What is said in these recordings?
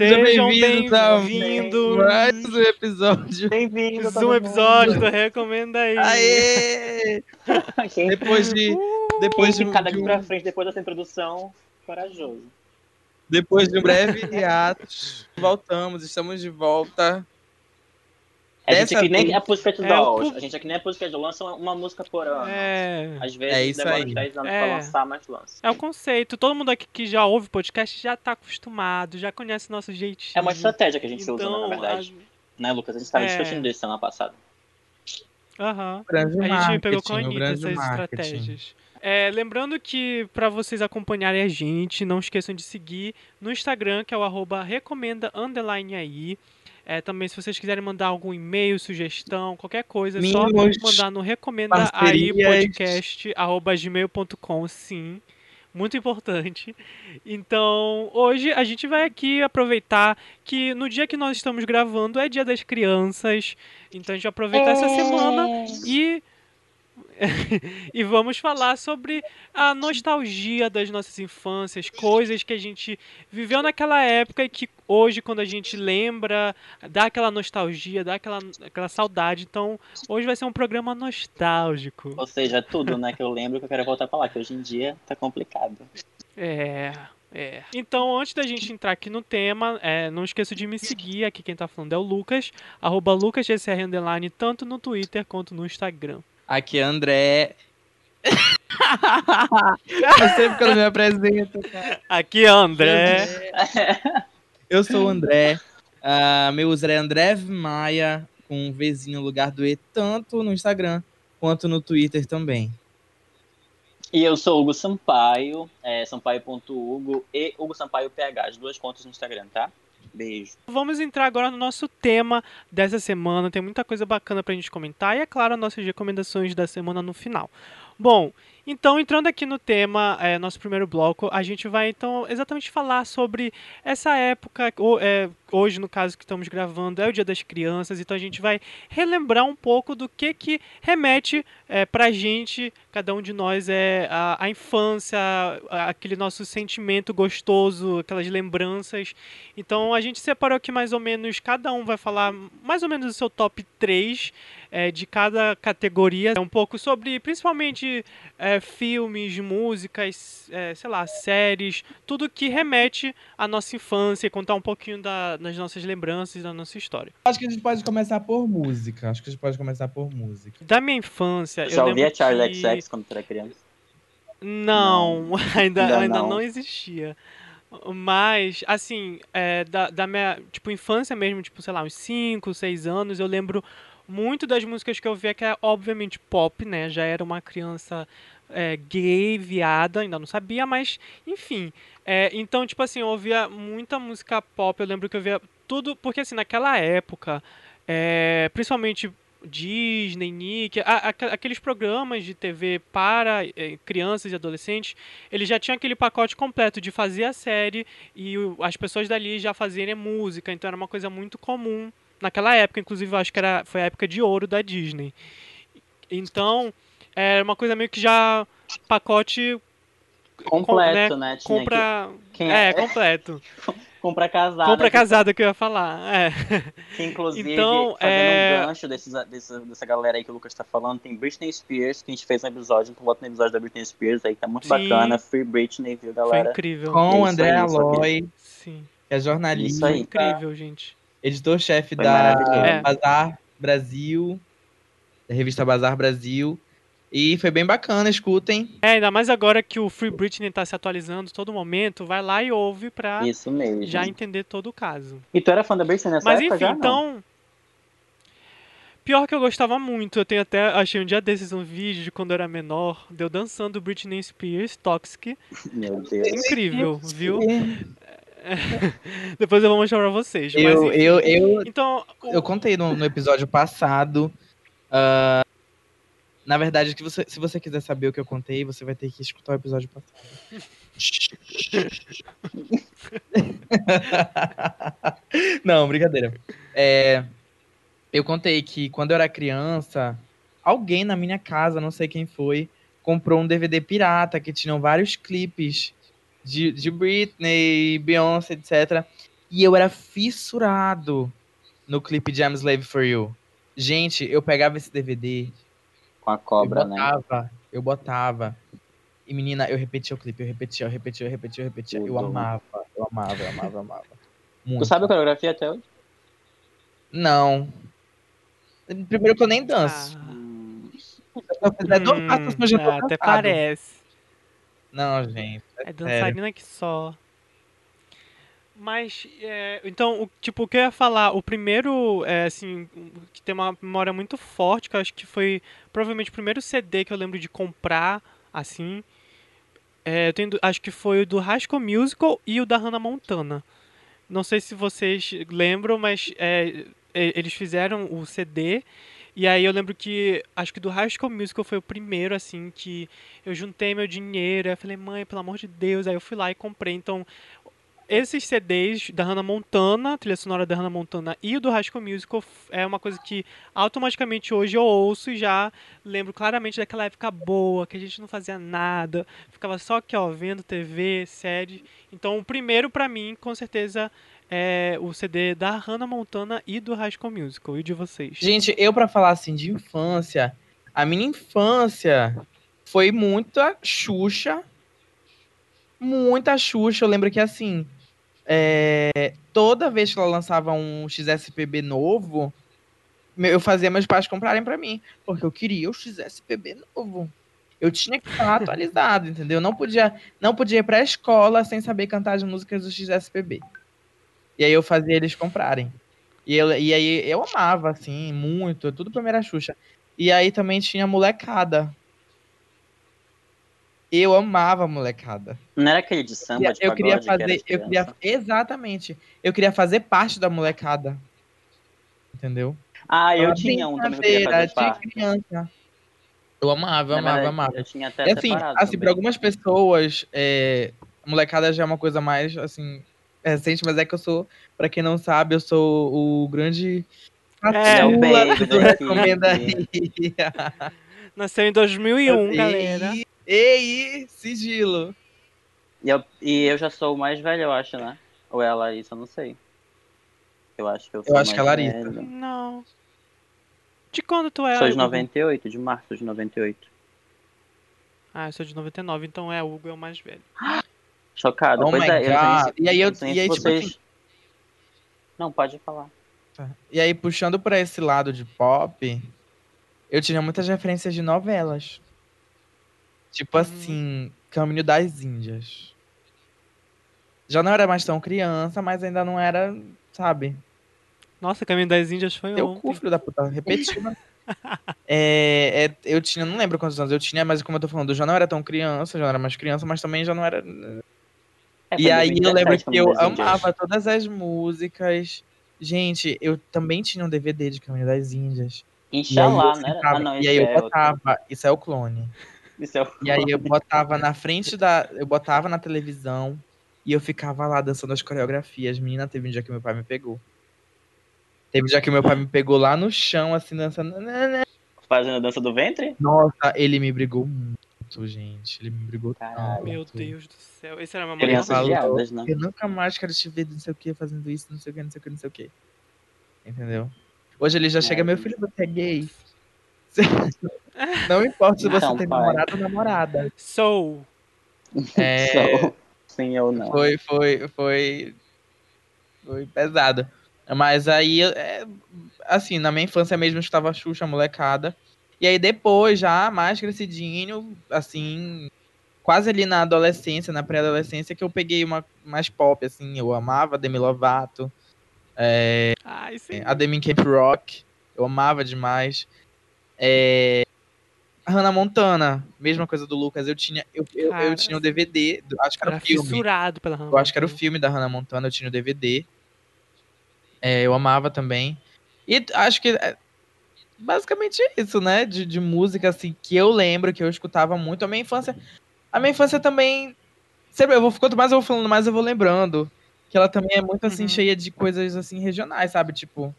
Sejam bem-vindos a mais um episódio. Bem-vindo. Mais um episódio do Recomenda aí. Aê! Depois de. Depois de, quem ficar daqui de um, pra frente, depois dessa introdução, corajoso. depois de um breve hiato, voltamos, estamos de volta. A gente aqui nem é podcast É, o hoje. pu- A gente aqui nem é podcast, lança uma, música por ano. É, Às vezes É isso demora aí. uns 10 anos É. pra lançar, mas lança. é o conceito. Todo mundo aqui que já ouve podcast já tá acostumado, já conhece nosso jeitinho. É uma estratégia que a gente usa, então, na verdade. a- Né, Lucas? A gente tava É. discutindo isso semana passada. Aham. Grande A gente pegou com a Anitta essas marketing. estratégias. É, lembrando que para vocês acompanharem a gente, não esqueçam de seguir no Instagram, que é o arroba recomenda underline aí. É, também se vocês quiserem mandar algum e-mail, sugestão, qualquer coisa, é só Mimos, mandar no recomenda aí parcerias. podcast arroba gmail.com, sim. Muito importante. Então, hoje a gente vai aqui aproveitar que no dia que nós estamos gravando é dia das crianças. Então a gente vai aproveitar essa semana e e vamos falar sobre a nostalgia das nossas infâncias, coisas que a gente viveu naquela época e que hoje, quando a gente lembra, dá aquela nostalgia, dá aquela, aquela saudade. Então, hoje vai ser um programa nostálgico. Ou seja, tudo, né, que eu lembro que eu quero voltar pra lá, que hoje em dia tá complicado. É. É. Então, antes da gente entrar aqui no tema, é, não esqueça de me seguir. Aqui quem tá falando é o Lucas, arroba LucasGCR tanto no Twitter quanto no Instagram. Aqui é André. eu sempre que eu não me apresento, cara. Aqui é André. Eu sou o André. Ah, meu user é André Maia, com um Vzinho no lugar do E, tanto no Instagram quanto no Twitter também. E eu sou Hugo Sampaio, é, sampaio.hugo e Hugo Sampaio PH, as duas contas no Instagram, tá? Beijo. Vamos entrar agora no nosso tema dessa semana. Tem muita coisa bacana pra gente comentar e, é claro, as nossas recomendações da semana no final. Bom, então entrando aqui no tema, é, nosso primeiro bloco, a gente vai então exatamente falar sobre essa época, o- é, hoje no caso que estamos gravando, é o Dia das Crianças, então a gente vai relembrar um pouco do que que remete é, pra gente, cada um de nós, é a, a infância, a- aquele nosso sentimento gostoso, aquelas lembranças então a gente separou aqui mais ou menos, cada um vai falar mais ou menos o seu top 3 é, de cada categoria. É um pouco sobre, principalmente, é, filmes, músicas, é, sei lá, séries, tudo que remete à nossa infância e contar um pouquinho da- das nossas lembranças, da nossa história. Acho que a gente pode começar por música. Acho que a gente pode começar por música. Da minha infância, eu Já lembro ouvia Charlie que... XX quando tu era criança? Não, ainda, Ainda ainda não. não. existia. Mas, assim, é, da, da minha, tipo, infância mesmo, tipo, sei lá, uns 5, 6 anos, eu lembro muito das músicas que eu via, que é obviamente pop, né? Já era uma criança é, gay, viada, ainda não sabia, mas, enfim. É, então, tipo assim, eu ouvia muita música pop, eu lembro que eu via tudo, porque assim, naquela época, é, principalmente Disney, Nick, a- a- aqueles programas de TV para eh, crianças e adolescentes, ele já tinha aquele pacote completo de fazer a série e o- as pessoas dali já fazerem música, então era uma coisa muito comum naquela época, inclusive eu acho que era, foi a época de ouro da Disney. Então, era uma coisa meio que já pacote Completo, né? Tinha compra Quem é, é? completo. Compra casada. Compra que- casada que eu ia falar. É. Que inclusive, Então, fazendo é- um gancho desses, dessa, dessa galera aí que o Lucas tá falando, tem Britney Spears, que a gente fez um episódio, então volta no episódio da Britney Spears aí, que tá muito Sim. bacana. Free Britney, viu, Foi galera? incrível. Com isso o André. Aloy, Sim. que é jornalista, Isso aí. Incrível, gente. editor-chefe Foi da. É. Bazar Brasil, da revista Bazar Brasil. E foi bem bacana, escutem. É, ainda mais agora que o Free Britney tá se atualizando todo momento, vai lá e ouve pra Isso mesmo. já entender todo o caso. E tu era fã da Britney nessa Mas época enfim, já? Não. então. Pior que eu gostava muito, eu tenho até. Achei um dia desses um vídeo de quando eu era menor, de eu dançando Britney Spears, Toxic. Meu Deus. Incrível, viu? Depois eu vou mostrar pra vocês. Mas, Eu, enfim. eu, eu, Então, eu contei no, no episódio passado. ah, na verdade, que você, se você quiser saber o que eu contei, você vai ter que escutar o episódio passado. Não, brincadeira. É, eu contei que quando eu era criança, alguém na minha casa, não sei quem foi, comprou um DVD pirata que tinham vários clipes de, de Britney, Beyoncé, etc. E eu era fissurado no clipe de I'm Slave for You. Gente, eu pegava esse DVD, Com a cobra, eu né? botava, eu botava. E menina, eu repetia o clipe, eu repetia, eu repetia, eu repetia, eu repetia. Eu amava, eu amava, eu amava, eu amava. Muito. Tu sabe a coreografia até hoje? Não. Primeiro que eu nem danço. Ah. Se eu fizer Hum, passos, eu já tô até cansado. parece. Não, gente. É sério. dançarina que só. Mas, é, então, o, tipo, o que eu ia falar, o primeiro, é, assim, que tem uma memória muito forte, que eu acho que foi provavelmente o primeiro CD que eu lembro de comprar, assim, é, eu tenho, acho que foi o do School Musical e o da Hannah Montana. Não sei se vocês lembram, mas é, é, eles fizeram o CD, e aí eu lembro que, acho que do School Musical foi o primeiro, assim, que eu juntei meu dinheiro, aí eu falei, mãe, pelo amor de Deus, aí eu fui lá e comprei, então esses CDs da Hannah Montana, trilha sonora da Hannah Montana e do School Musical é uma coisa que automaticamente hoje eu ouço e já lembro claramente daquela época boa, que a gente não fazia nada, ficava só aqui, ó, vendo TV, série. Então, o primeiro pra mim, com certeza, é o CD da Hannah Montana e do School Musical. E de vocês? Gente, eu pra falar assim de infância, a minha infância foi muita Xuxa. Muita Xuxa. Eu lembro que assim, é, toda vez que ela lançava um XSPB novo, eu fazia meus pais comprarem pra mim, porque eu queria o XSPB novo. Eu tinha que estar atualizado, entendeu? Não podia, não podia ir pra escola sem saber cantar as músicas do XSPB. E aí eu fazia eles comprarem. E, eu, e aí eu amava, assim, muito, tudo era Xuxa. E aí também tinha molecada. Eu amava molecada. Não era aquele de samba, de eu queria pagode, que fazer, de eu queria, exatamente. Eu queria fazer parte da molecada. Entendeu? Ah, eu Uma tinha um também que eu queria fazer de parte. criança. Eu amava, eu amava, verdade, amava. Eu tinha até E assim, assim, para algumas pessoas, é, a molecada já é uma coisa mais, assim, recente, mas é que eu sou, pra quem não sabe, eu sou o grande É, é o baby do da Recomenda equipe. aí. Nasceu em 2001, galera. Ei, ei, sigilo. E eu, e eu já sou o mais velho, eu acho, né? Ou é a Larissa, eu não sei. Eu acho que eu sou acho o que é a Larissa. velho. Não. De quando tu é? Sou de Hugo? 98, de março de 98. Ah, eu sou de 99, então é, o Hugo é o mais velho. Chocado. Oh pois my é, eu God. E aí eu- não sei e aí, tipo vocês... assim- Não, pode falar. E aí, puxando pra esse lado de pop, eu tinha muitas referências de novelas. Tipo Uhum. assim, Caminho das Índias. Já não era mais tão criança, mas ainda não era, sabe? Nossa, Caminho das Índias foi Teu ontem. cu, filho da puta, repetiu. né? é, é, eu tinha, não lembro quantos anos eu tinha, mas como eu tô falando, eu já não era tão criança, já não era mais criança, mas também já não era. É, E aí eu 2017, lembro que Caminho eu amava todas as músicas. Gente, eu também tinha um DVD de Caminho das Índias. Inxalá, né? ficava- Ah, não, e aí eu é outro. botava, isso é o clone. Isso é o... E aí eu botava na frente da. Eu botava na televisão e eu ficava lá dançando as coreografias. Menina, teve um dia que meu pai me pegou. Teve um dia que meu pai me pegou lá no chão, assim, dançando. Fazendo a dança do ventre? Nossa, ele me brigou muito, gente. Ele me brigou Caralho. tanto. Meu Deus do céu. Esse era meu maior falou, né? Eu nunca mais quero te ver, não sei o que, fazendo isso, não sei o que, não sei o que, não sei o que. Entendeu? Hoje ele já chega, É. meu filho, você é gay. Não importa se você Não, tem pai. namorado ou namorada. Sou. É, So, sim ou não. foi, foi, foi, foi pesado. Mas aí, é, assim, na minha infância mesmo eu estava Xuxa, molecada. E aí depois, já mais crescidinho, assim, quase ali na adolescência, na pré-adolescência, que eu peguei uma mais pop, assim, eu amava Demi Lovato, Ai, sim. a Demi Camp Rock, eu amava demais. É, a Hannah Montana, mesma coisa do Lucas, eu tinha, eu, eu, eu tinha o DVD, do- acho que era Era o filme. fissurado pela Hannah Eu acho que era o Montana. filme da Hannah Montana, eu tinha o DVD. É, eu amava também. E acho que é basicamente isso, né? De, de música, assim, que eu lembro, que eu escutava muito. A minha infância. A minha infância também. Sempre, eu vou, quanto mais eu vou falando, mais eu vou lembrando. Que ela também é muito, assim, Uhum. cheia de coisas, assim, regionais, sabe? Tipo,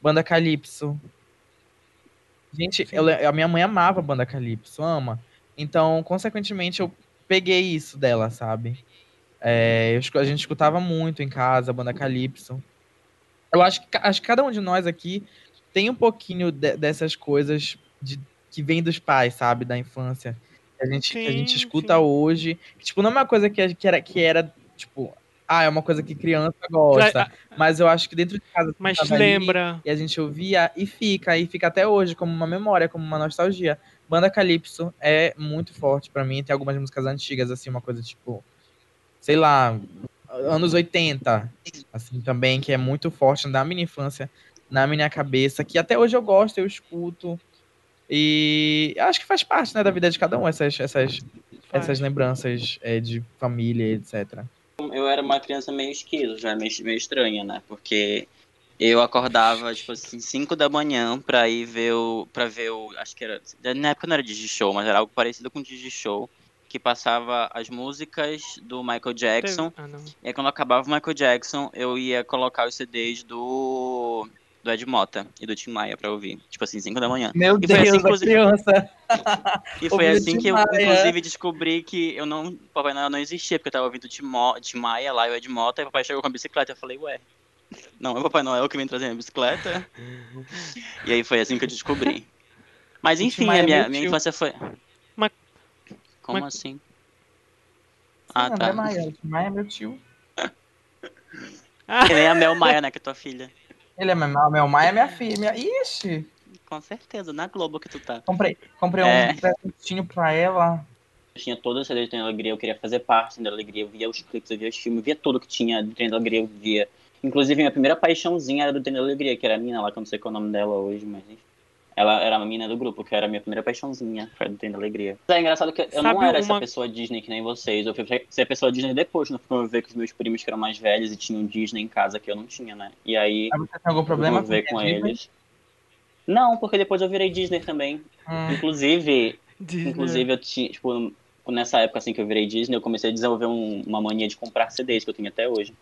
Banda Calypso. Gente, eu le- a minha mãe amava Banda Calypso, ama. Então, consequentemente, eu peguei isso dela, sabe? É, a gente escutava muito em casa, a banda Calypso. Eu acho que, acho que cada um de nós aqui tem um pouquinho de, dessas coisas de, que vem dos pais, sabe? Da infância. Que a gente, sim, que a gente escuta sim. hoje. Que, tipo, não é uma coisa que, que, era, que era, tipo, ah, é uma coisa que criança gosta. Mas eu acho que dentro de casa. Mas lembra. e a gente ouvia e fica, e fica até hoje como uma memória, como uma nostalgia. Banda Calypso é muito forte para mim. Tem algumas músicas antigas, assim, uma coisa tipo. Sei lá, anos 80, assim, também, que é muito forte da minha infância, na minha cabeça, que até hoje eu gosto, eu escuto. E acho que faz parte, né, da vida de cada um, essas, essas, essas lembranças é, de família, etc eu era uma criança meio esquizo, já meio, meio estranha, né? Porque eu acordava, tipo assim, 5 da manhã pra ir ver o. pra ver o. Acho que era. Na época não era Digi-Show, mas era algo parecido com Digi-Show. Que passava as músicas do Michael Jackson. Ah, e aí quando acabava o Michael Jackson, eu ia colocar os CDs do do Ed Mota e do Tim Maia pra ouvir. Tipo assim, 5 da manhã. Meu e Deus, assim, inclusive... criança. e foi assim que eu, inclusive, descobri que eu não, Papai Noel não existia, porque eu tava ouvindo Tim, Mo, Tim Maia lá e o Ed Mota, e o papai chegou com a bicicleta. Eu falei, ué, não é o Papai Noel que vem trazer a bicicleta? e aí foi assim que eu descobri. Mas enfim, a minha, é minha infância foi. Mas... Como Mas... assim? Ah, tá. André Maia, Tim Maia é meu tio. Que nem a Mel Maia, né, que é tua filha. Ele é meu, meu mãe é minha filha. Minha... Ixi! Com certeza, na Globo que tu tá. Comprei, comprei é... um presentinho pra ela. Eu tinha toda a CD de Trem da Alegria, eu queria fazer parte da Alegria, eu via os clipes, eu via os filmes, eu via tudo que tinha do Trem da Alegria, eu via. Inclusive, minha primeira paixãozinha era do Trem da Alegria, que era a mina lá, que eu não sei qual é o nome dela hoje, mas enfim. Ela era uma mina do grupo, que era a minha primeira paixãozinha, da Alegria. Mas é engraçado que eu Sabe não era uma... essa pessoa Disney que nem vocês, eu fui ser pessoa Disney depois, não fui ver com os meus primos que eram mais velhos e tinham Disney em casa que eu não tinha, né? E aí. Você tem algum problema ver com, com eles. Não, porque depois eu virei Disney também. Hum. Inclusive, Disney. inclusive eu tinha, tipo, nessa época assim que eu virei Disney, eu comecei a desenvolver um, uma mania de comprar CDs que eu tenho até hoje.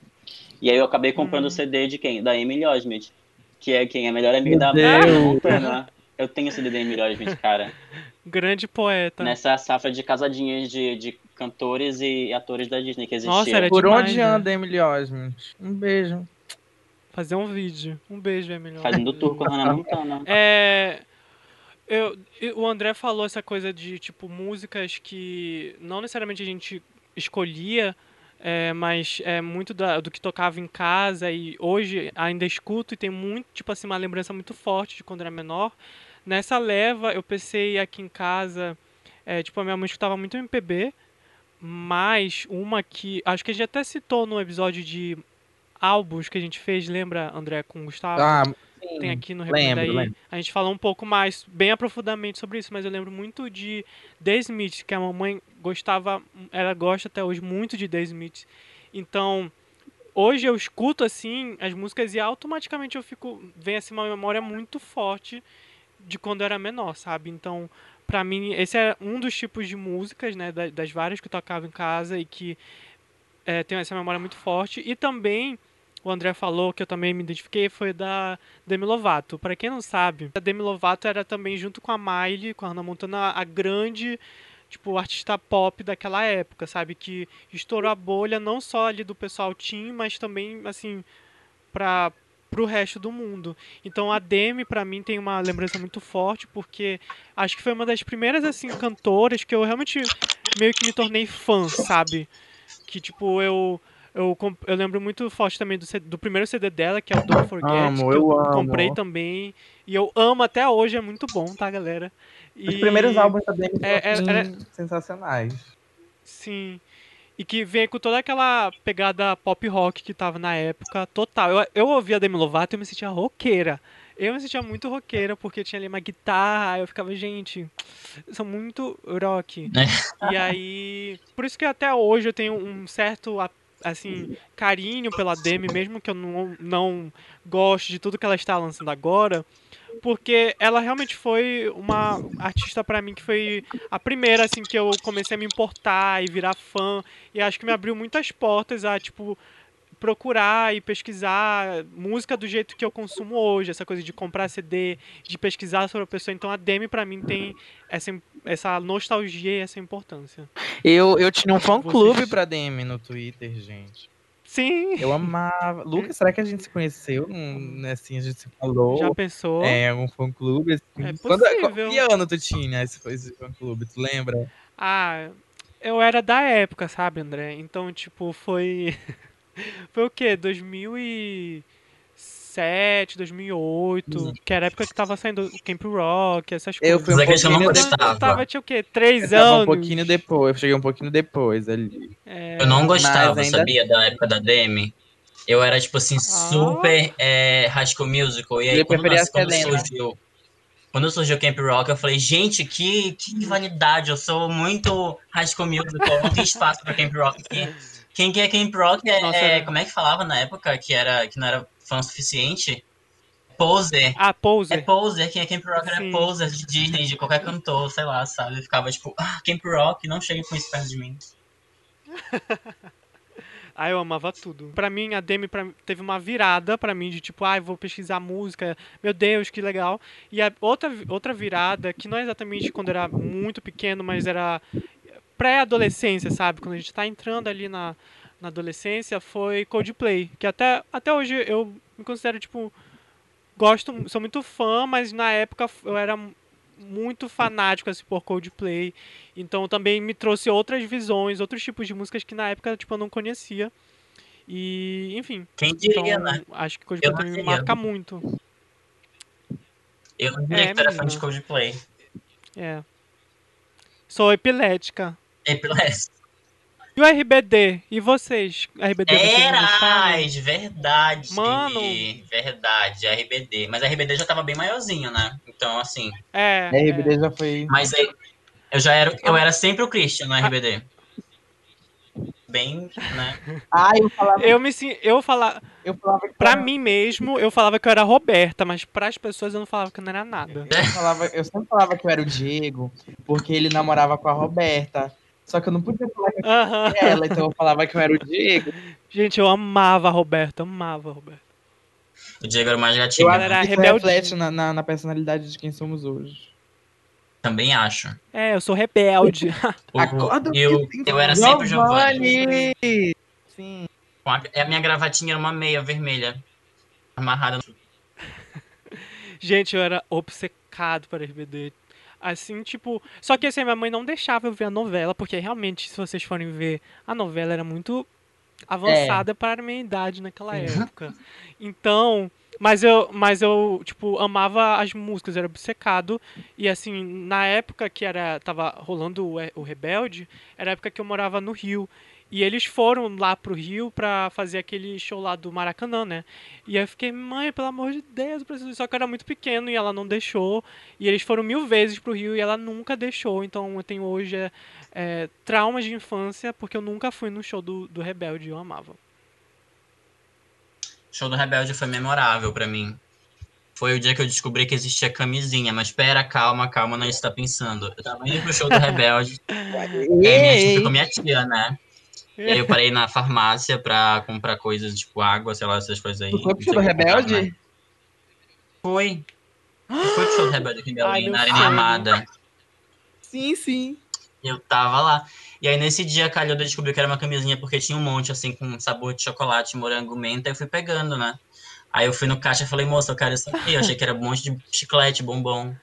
E aí eu acabei comprando o hum. CD de quem? Da Amy Osment, que é quem é a melhor amiga da Montana. Eu tenho esse Amy Osment, cara. Grande poeta. Nessa safra de casadinhas de, de cantores e atores da Disney que existia. Nossa, era Por demais, onde né? anda Emily Osment? Um beijo. Fazer um vídeo. Um beijo, Emily Fazendo tour com a Hannah Montana. É... Eu, o André falou essa coisa de, tipo, músicas que não necessariamente a gente escolhia, é, mas é muito da, do que tocava em casa e hoje ainda escuto e tem muito, tipo assim, uma lembrança muito forte de quando era menor. Nessa leva, eu pensei aqui em casa, é, tipo, a minha mãe escutava muito MPB, mas uma que, acho que a gente até citou no episódio de álbuns que a gente fez, lembra, André, com o Gustavo? Ah, sim. Tem aqui no Recomenda lembro, aí. Lembro. A gente falou um pouco mais, bem aprofundadamente sobre isso, mas eu lembro muito de The Smith, que a mamãe gostava, ela gosta até hoje muito de The Smith. Então, hoje eu escuto assim as músicas e automaticamente eu fico, vem assim uma memória muito forte de quando eu era menor, sabe? Então, para mim, esse é um dos tipos de músicas, né, das várias que eu tocava em casa e que é, tem essa memória muito forte. E também, o André falou, que eu também me identifiquei, foi da Demi Lovato. Para quem não sabe, a Demi Lovato era também, junto com a Miley, com a Hannah Montana, a grande tipo, artista pop daquela época, sabe? Que estourou a bolha não só ali do pessoal teen, mas também, assim, pra, pro resto do mundo. Então a Demi para mim tem uma lembrança muito forte porque acho que foi uma das primeiras assim cantoras que eu realmente meio que me tornei fã, sabe? Que tipo eu eu, eu lembro muito forte também do, do primeiro CD dela, que é o Don't Forget, amo, que eu, eu amo. comprei também. E eu amo até hoje, é muito bom, tá, galera? E... Os primeiros álbuns da Demi é, são é, é, sensacionais. Sim. E que vem com toda aquela pegada pop rock que tava na época, total. Eu, eu ouvia Demi Lovato e eu me sentia roqueira. Eu me sentia muito roqueira porque tinha ali uma guitarra, eu ficava, gente, sou muito rock. É. e aí, por isso que até hoje eu tenho um certo assim, carinho pela Demi, mesmo que eu não, não goste de tudo que ela está lançando agora, porque ela realmente foi uma artista para mim que foi a primeira assim que eu comecei a me importar e virar fã e acho que me abriu muitas portas a tipo procurar e pesquisar música do jeito que eu consumo hoje, essa coisa de comprar CD, de pesquisar sobre a pessoa. Então a Demi para mim tem essa, essa nostalgia e essa importância. Eu, eu tinha um fã-clube Vocês- pra DM no Twitter, gente. Sim. Eu amava. Lucas, será que a gente se conheceu? Hum, assim, a gente se falou. Já pensou? É, um fã-clube. Assim. É Quando- possível. que ano tu tinha esse, esse fã-clube? Tu lembra? Ah, eu era da época, sabe, André? Então, tipo, foi. Foi o quê? 2007, 2008, que era a época que tava saindo o Camp Rock, essas Eu coisas. fui um Mas é que eu não pouquinho gostava. eu tava, tinha o quê? Três Eu anos. um pouquinho depois, eu cheguei um pouquinho depois ali. É, Eu não gostava, ainda- sabia, da época da Demi. Eu era, tipo assim, super é, School Musical. E aí, Ele quando, nas- quando surgiu... Quando surgiu Camp Rock, eu falei, gente, que, que rivalidade. Eu sou muito High School Musical, não tem espaço pra Camp Rock aqui. Quem que é Camp Rock é, Nossa, é- era- Como é que falava na época que, era, que não era fã o suficiente? Poser. Ah, É Poser. poser, quem é Camp Rock era Sim. poser de Disney, de qualquer cantor, sei lá, sabe? Eu ficava tipo, ah, Camp Rock, não chegue com isso perto de mim. Ah, eu amava tudo. Pra mim, a Demi pra- teve uma virada pra mim de tipo, ai, vou pesquisar música. Meu Deus, que legal. E a outra, outra virada, que não é exatamente quando era muito pequeno, mas era pré-adolescência, sabe? Quando a gente tá entrando ali na, na adolescência, foi Coldplay. Que até, até hoje eu me considero, tipo, gosto, sou muito fã, mas na época eu era muito fanático assim, por Coldplay. Então também me trouxe outras visões, outros tipos de músicas que na época tipo, eu não conhecia. E, enfim. Quem diria, Então, né? acho que Coldplay também me marca muito. Eu não diria É, que era fã de Coldplay. É. Sou epilética. É, Epilepsia. E o RBD? E vocês? RBD vocês gostavam? Eras, verdade. Mano. Verdade, RBD. Mas a RBD já tava bem maiorzinho, né? Então, assim. É. A RBD já foi. Mas aí, eu já era. Eu era sempre o Christian no RBD. Bem, né? Ah, eu falava, é. Eu me eu falava, eu falava que pra era- mim mesmo, eu falava que eu era Roberta, mas pras pessoas eu não falava que eu não era nada. Eu, falava, eu sempre falava que eu era o Diego, porque ele namorava com a Roberta. Só que eu não podia falar que era ela, então eu falava que eu era o Diego. Gente, eu amava a Roberta, amava a Roberta. O Diego era o mais Eu gatinho. Ela né? era isso rebeldinho. reflete na, na, na personalidade de quem somos hoje. Também acho. É, eu sou rebelde. O- Acorda, eu, eu era sempre o Giovanni. Sim. A a minha gravatinha era uma meia vermelha. Amarrada no. Gente, eu era obcecado para RBD. Assim, tipo. Só que assim, minha mãe não deixava eu ver a novela, porque realmente, se vocês forem ver, a novela era muito avançada para a minha idade naquela época. Então. Mas eu, mas eu, tipo, amava as músicas, era obcecado. E assim, na época que era tava rolando o, o Rebelde, era a época que eu morava no Rio. E eles foram lá pro Rio pra fazer aquele show lá do Maracanã, né? E aí eu fiquei, mãe, pelo amor de Deus, eu preciso. Só que eu era muito pequeno e ela não deixou. E eles foram mil vezes pro Rio e ela nunca deixou. Então eu tenho hoje é, é, traumas de infância porque eu nunca fui no show do, do Rebelde e eu amava. O show do Rebelde foi memorável pra mim. Foi o dia que eu descobri que existia camisinha. Mas pera, calma, calma, não é isso que você tá pensando. Eu tava indo pro show do Rebelde. É, minha tia foi com minha tia, né? E aí eu parei na farmácia pra comprar coisas, tipo água, sei lá, essas coisas aí. Tu foi pro show do que Rebelde? né? Foi. Fui pro show do Rebelde aqui em Belém, na Arena. Amada. Sim, sim. Eu tava lá. E aí nesse dia calhou de eu descobrir que era uma camisinha porque tinha um monte, assim, com sabor de chocolate, morango, menta, e eu fui pegando, né? Aí eu fui no caixa e falei, moça, eu quero isso aqui. Eu achei que era um monte de chiclete, bombom.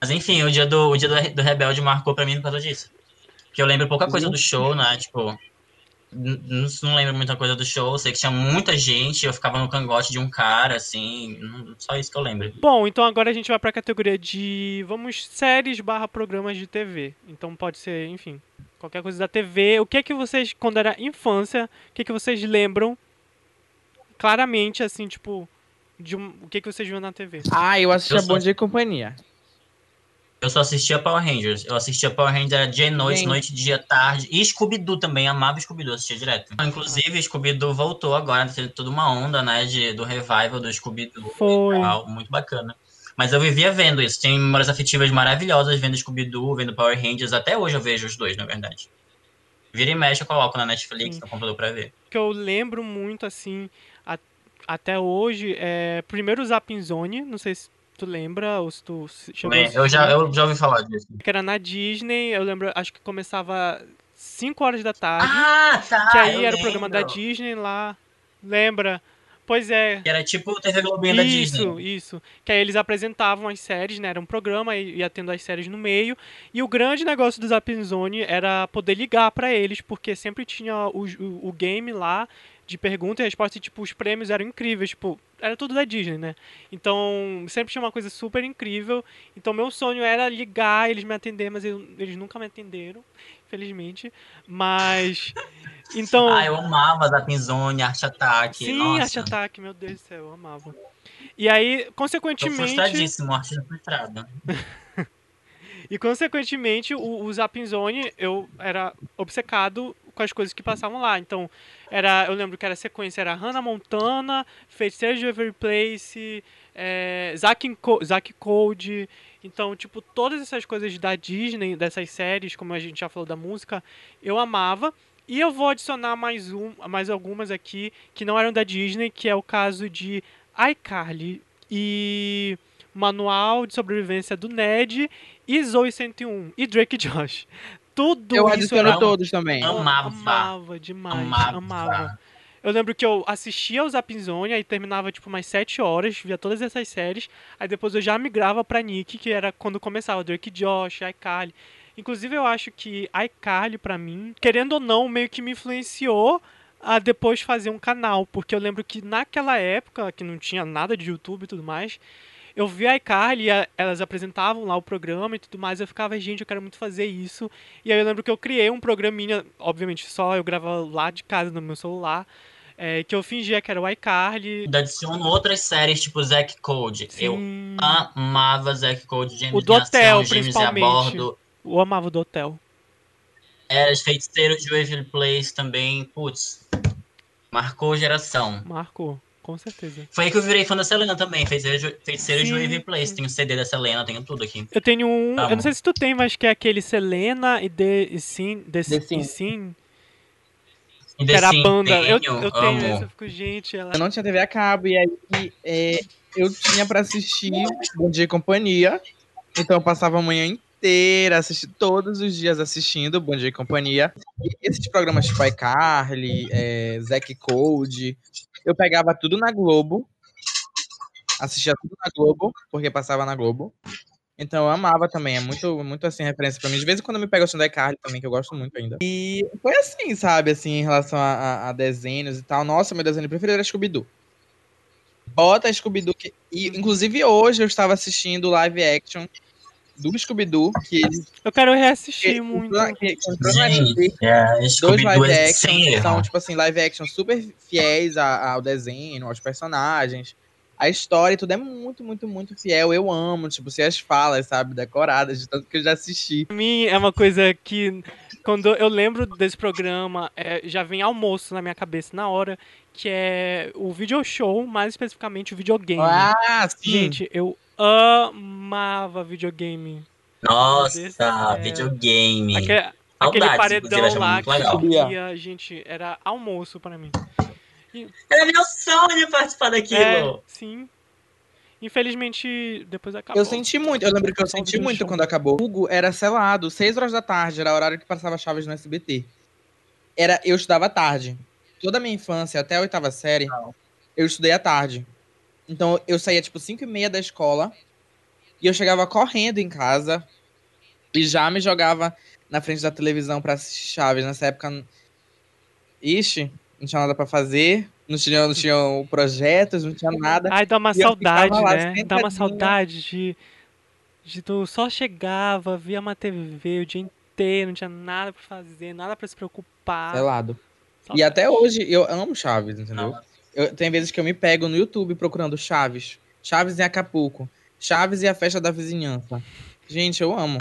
Mas enfim, o dia do, o dia do, do Rebelde marcou pra mim por causa disso. Porque eu lembro pouca coisa do show, né? Tipo, n- n- não lembro muita coisa do show. Sei que tinha muita gente, eu ficava no cangote de um cara, assim. não- Só isso que eu lembro. Bom, então agora a gente vai pra categoria de, vamos, séries barra programas de TV. Então pode ser, enfim, qualquer coisa da TV. O que é que vocês, quando era infância, o que é que vocês lembram claramente, assim, tipo, de um, o que é que vocês viam na TV? Ah, eu assistia Eu sou- Bom Dia e Companhia. Eu só assistia Power Rangers. Eu assistia Power Rangers era dia e noite, Gente. noite, dia, tarde. E Scooby-Doo também, amava Scooby-Doo, assistia direto. Inclusive, Scooby-Doo voltou agora, teve toda uma onda, né, de, do revival do Scooby-Doo. Foi. tal, muito bacana. Mas eu vivia vendo isso. Tem memórias afetivas maravilhosas vendo Scooby-Doo, vendo Power Rangers. Até hoje eu vejo os dois, na verdade. Vira e mexe, eu coloco na Netflix, Sim. no computador pra ver. que eu lembro muito, assim, a- até hoje, é primeiro o Zapping Zone, não sei se tu lembra ou se tu chegou a Eu já, eu já ouvi falar disso. que era na Disney, eu lembro, acho que começava 5 horas da tarde. Ah, tá. que aí era o programa da lembro. Disney lá. Lembra? Pois é. Que era tipo o TV Globinho da Isso, Disney. isso. Que aí eles apresentavam as séries, né? Era um programa e ia tendo as séries no meio. E o grande negócio do Zapping Zone era poder ligar pra eles, porque sempre tinha o, o, o game lá de pergunta e resposta e, tipo, os prêmios eram incríveis, tipo, era tudo da Disney, né? Então, sempre tinha uma coisa super incrível. Então, meu sonho era ligar, eles me atender, mas eu- eles nunca me atenderam, infelizmente. Mas, então... Ah, eu amava Zapinzone, Arte Ataque. Sim, Nossa, Arte Ataque, meu Deus do céu, eu amava. E aí, Tô consequentemente... frustradíssimo, Arte Frustrada. E consequentemente, o, o Zapping Zone, eu era obcecado com as coisas que passavam lá. Então, era, eu lembro que era sequência, era Hannah Montana, Feiticeiro de Every Place, é, Zack, Zack Code. Então, tipo, todas essas coisas da Disney, dessas séries, como a gente já falou da música, eu amava. E eu vou adicionar mais, um, mais algumas aqui que não eram da Disney, que é o caso de iCarly e Manual de Sobrevivência do Ned e Zoe 101 e Drake Josh. Tudo Eu isso adiciono era- todos também. Amava. amava demais, Amava. amava. Eu lembro que eu assistia ao Zapinzone, aí terminava tipo umas 7 horas, via todas essas séries, aí depois eu já migrava pra Nick, que era quando começava Drake Josh, iCarly. Inclusive eu acho que iCarly pra mim, querendo ou não, meio que me influenciou a depois fazer um canal, porque eu lembro que naquela época, que não tinha nada de YouTube e tudo mais, eu vi a iCarly, elas apresentavam lá o programa e tudo mais, eu ficava, gente, eu quero muito fazer isso. E aí eu lembro que eu criei um programinha, obviamente só eu gravava lá de casa no meu celular, é, que eu fingia que era o iCarly. Adiciono outras séries, tipo Zack Code. Eu Sim, amava Zack Code, Gêmeos O do hotel, Gêmeos a principalmente. Bordo. eu amava o do hotel. Era Feiticeiro de Waverly Place também. Putz, marcou geração. Marcou, com certeza. Foi aí que eu virei fã da Selena também. Feiticeiro de, Sim, Waverly Place. sim. Tenho CD da Selena, tenho tudo aqui. Eu tenho um, eu Amo. não sei se tu tem, mas que é aquele Selena e The e Sin, The, The. Sin, E que era a Sim, banda. Eu, tenho, eu tenho amo. essa, eu fico, gente, ela... Eu não tinha TV a cabo, e aí é, eu tinha pra assistir Bom Dia e Companhia. Então eu passava a manhã inteira, assisti todos os dias assistindo Bom Dia e Companhia. E esses programas tipo iCarly, é, Zack Code, eu pegava tudo na Globo. Assistia tudo na Globo, porque passava na Globo. Então eu amava também, é muito, muito assim, referência pra mim. De vez em quando eu me pego assistindo iCarly também, que eu gosto muito ainda. E foi assim, sabe, assim, em relação a, a- a desenhos e tal. Nossa, meu desenho preferido era Scooby-Doo. Bota Scooby-Doo. que- E, inclusive, hoje eu estava assistindo o live action do Scooby-Doo, que ele Eu quero reassistir que muito. entrou, que entrou na Netflix. É, Dois live é action sem que são, tipo assim, live action super fiéis a- ao desenho, aos personagens. A história e tudo é muito, muito, muito fiel. Eu amo, tipo, se as falas, sabe, decoradas, de tanto que eu já assisti. Pra mim é uma coisa que quando eu lembro desse programa, é, já vem almoço na minha cabeça na hora, que é o video show, mais especificamente o videogame. Ah, sim. Gente, eu amava videogame. Nossa, céu. videogame. Aquele, aquele paredão lá que subia, gente, era almoço pra mim. Era meu sonho participar daquilo. É, sim. Infelizmente, depois acabou. Eu senti muito, eu lembro que eu senti muito quando acabou. O Hugo era selado, 6 horas da tarde, era o horário que passava chaves no SBT. Era, eu estudava à tarde. Toda a minha infância, até a oitava série, eu estudei à tarde. Então eu saía tipo 5 e meia da escola e eu chegava correndo em casa e já me jogava na frente da televisão pra assistir Chaves. Nessa época, ixi, não tinha nada pra fazer, não tinha, não tinha projetos, não tinha nada. Ai, dá uma E saudade, lá né? Dá uma saudade de, de tu só chegava, via uma TV o dia inteiro, não tinha nada pra fazer, nada pra se preocupar. Selado. E Saudade. até hoje eu amo Chaves, entendeu? Não, Eu, tem vezes que eu me pego no YouTube procurando Chaves. Chaves em Acapulco. Chaves e a festa da vizinhança. Gente, eu amo.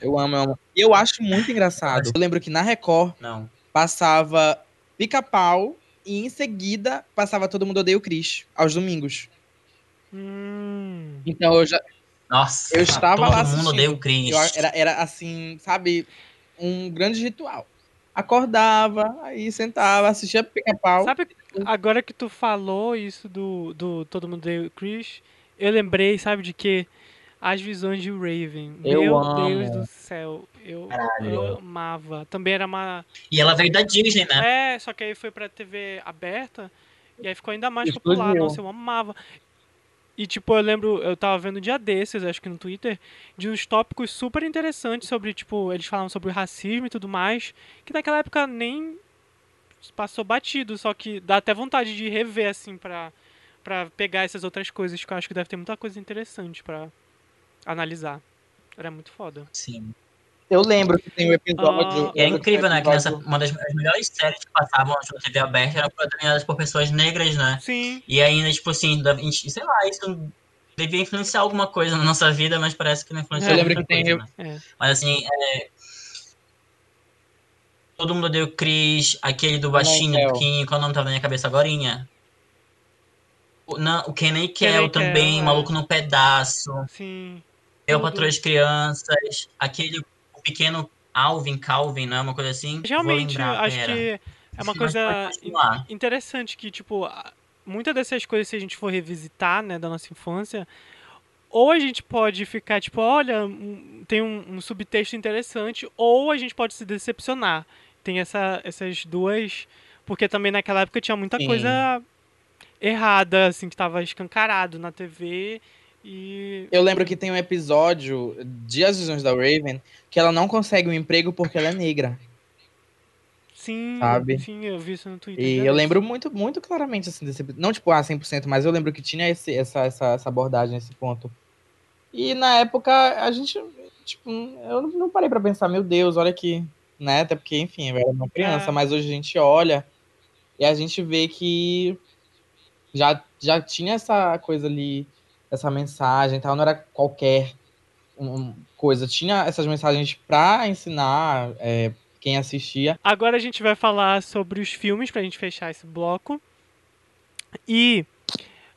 Eu amo, eu amo. E eu acho muito engraçado. Eu lembro que na Record não. passava pica-pau e em seguida passava Todo Mundo Odeia o Cris, aos domingos. Hum, Então eu já. Nossa, Eu estava todo lá mundo odeia o Chris. eu- era, era assim, sabe? Um grande ritual. Acordava, aí sentava, assistia pica-pau. Sabe, agora que tu falou isso do, do Todo Mundo Deu Chris, eu lembrei, sabe de quê? As Visões de Raven. Eu Meu amo. Deus do céu. Eu Caralho. amava. Também era uma. E ela veio da Disney, né? É, só que aí foi pra TV aberta e aí ficou ainda mais popular. Explodiu. Nossa, eu amava. E tipo, eu lembro, eu tava vendo um dia desses, acho que no Twitter, de uns tópicos super interessantes sobre, tipo, eles falam sobre o racismo e tudo mais, que naquela época nem passou batido, só que dá até vontade de rever, assim, pra, pra pegar essas outras coisas, que eu acho que deve ter muita coisa interessante pra analisar. Era muito foda. Sim. Eu lembro que tem um episódio. Ah. E é incrível, né? Que nessa, uma das as melhores séries que passavam na TV aberta eram protagonistas por pessoas negras, né? Sim, E ainda, tipo assim, da- sei lá, isso devia influenciar alguma coisa na nossa vida, mas parece que não influenciou Eu lembro que tem- coisa, né? é. Mas assim, é... Todo mundo deu Chris, aquele do baixinho, do Kim, qual o nome tava na minha cabeça agorinha? O, não, o Kenny Kenan Kel e Kel, também, é. Maluco no Pedaço, Sim. Eu. Patroa as Crianças, aquele pequeno Alvin, Calvin, não é uma coisa assim? Realmente, lembrar, acho pera. que é uma coisa interessante que, tipo, muitas dessas coisas, se a gente for revisitar, né, da nossa infância, ou a gente pode ficar, tipo, olha, tem um, um subtexto interessante, ou a gente pode se decepcionar. Tem essa, essas duas. Porque também naquela época tinha muita Sim. coisa errada, assim, que tava escancarado na TV. E. Eu lembro que tem um episódio de As Visões da Raven que ela não consegue um emprego porque ela é negra. Sim, Sabe? sim, eu vi isso no Twitter. E eu lembro muito, muito claramente, assim, desse episódio. Não, tipo, ah, 100%, mas eu lembro que tinha esse, essa, essa, essa abordagem, esse ponto. E na época, a gente, tipo, eu não parei pra pensar, meu Deus, olha aqui, né? Até porque, enfim, eu era uma criança, É. mas hoje a gente olha e a gente vê que já, já tinha essa coisa ali, essa mensagem e tal, não era qualquer coisa. Tinha essas mensagens pra ensinar é, quem assistia. Agora a gente vai falar sobre os filmes pra gente fechar esse bloco. E,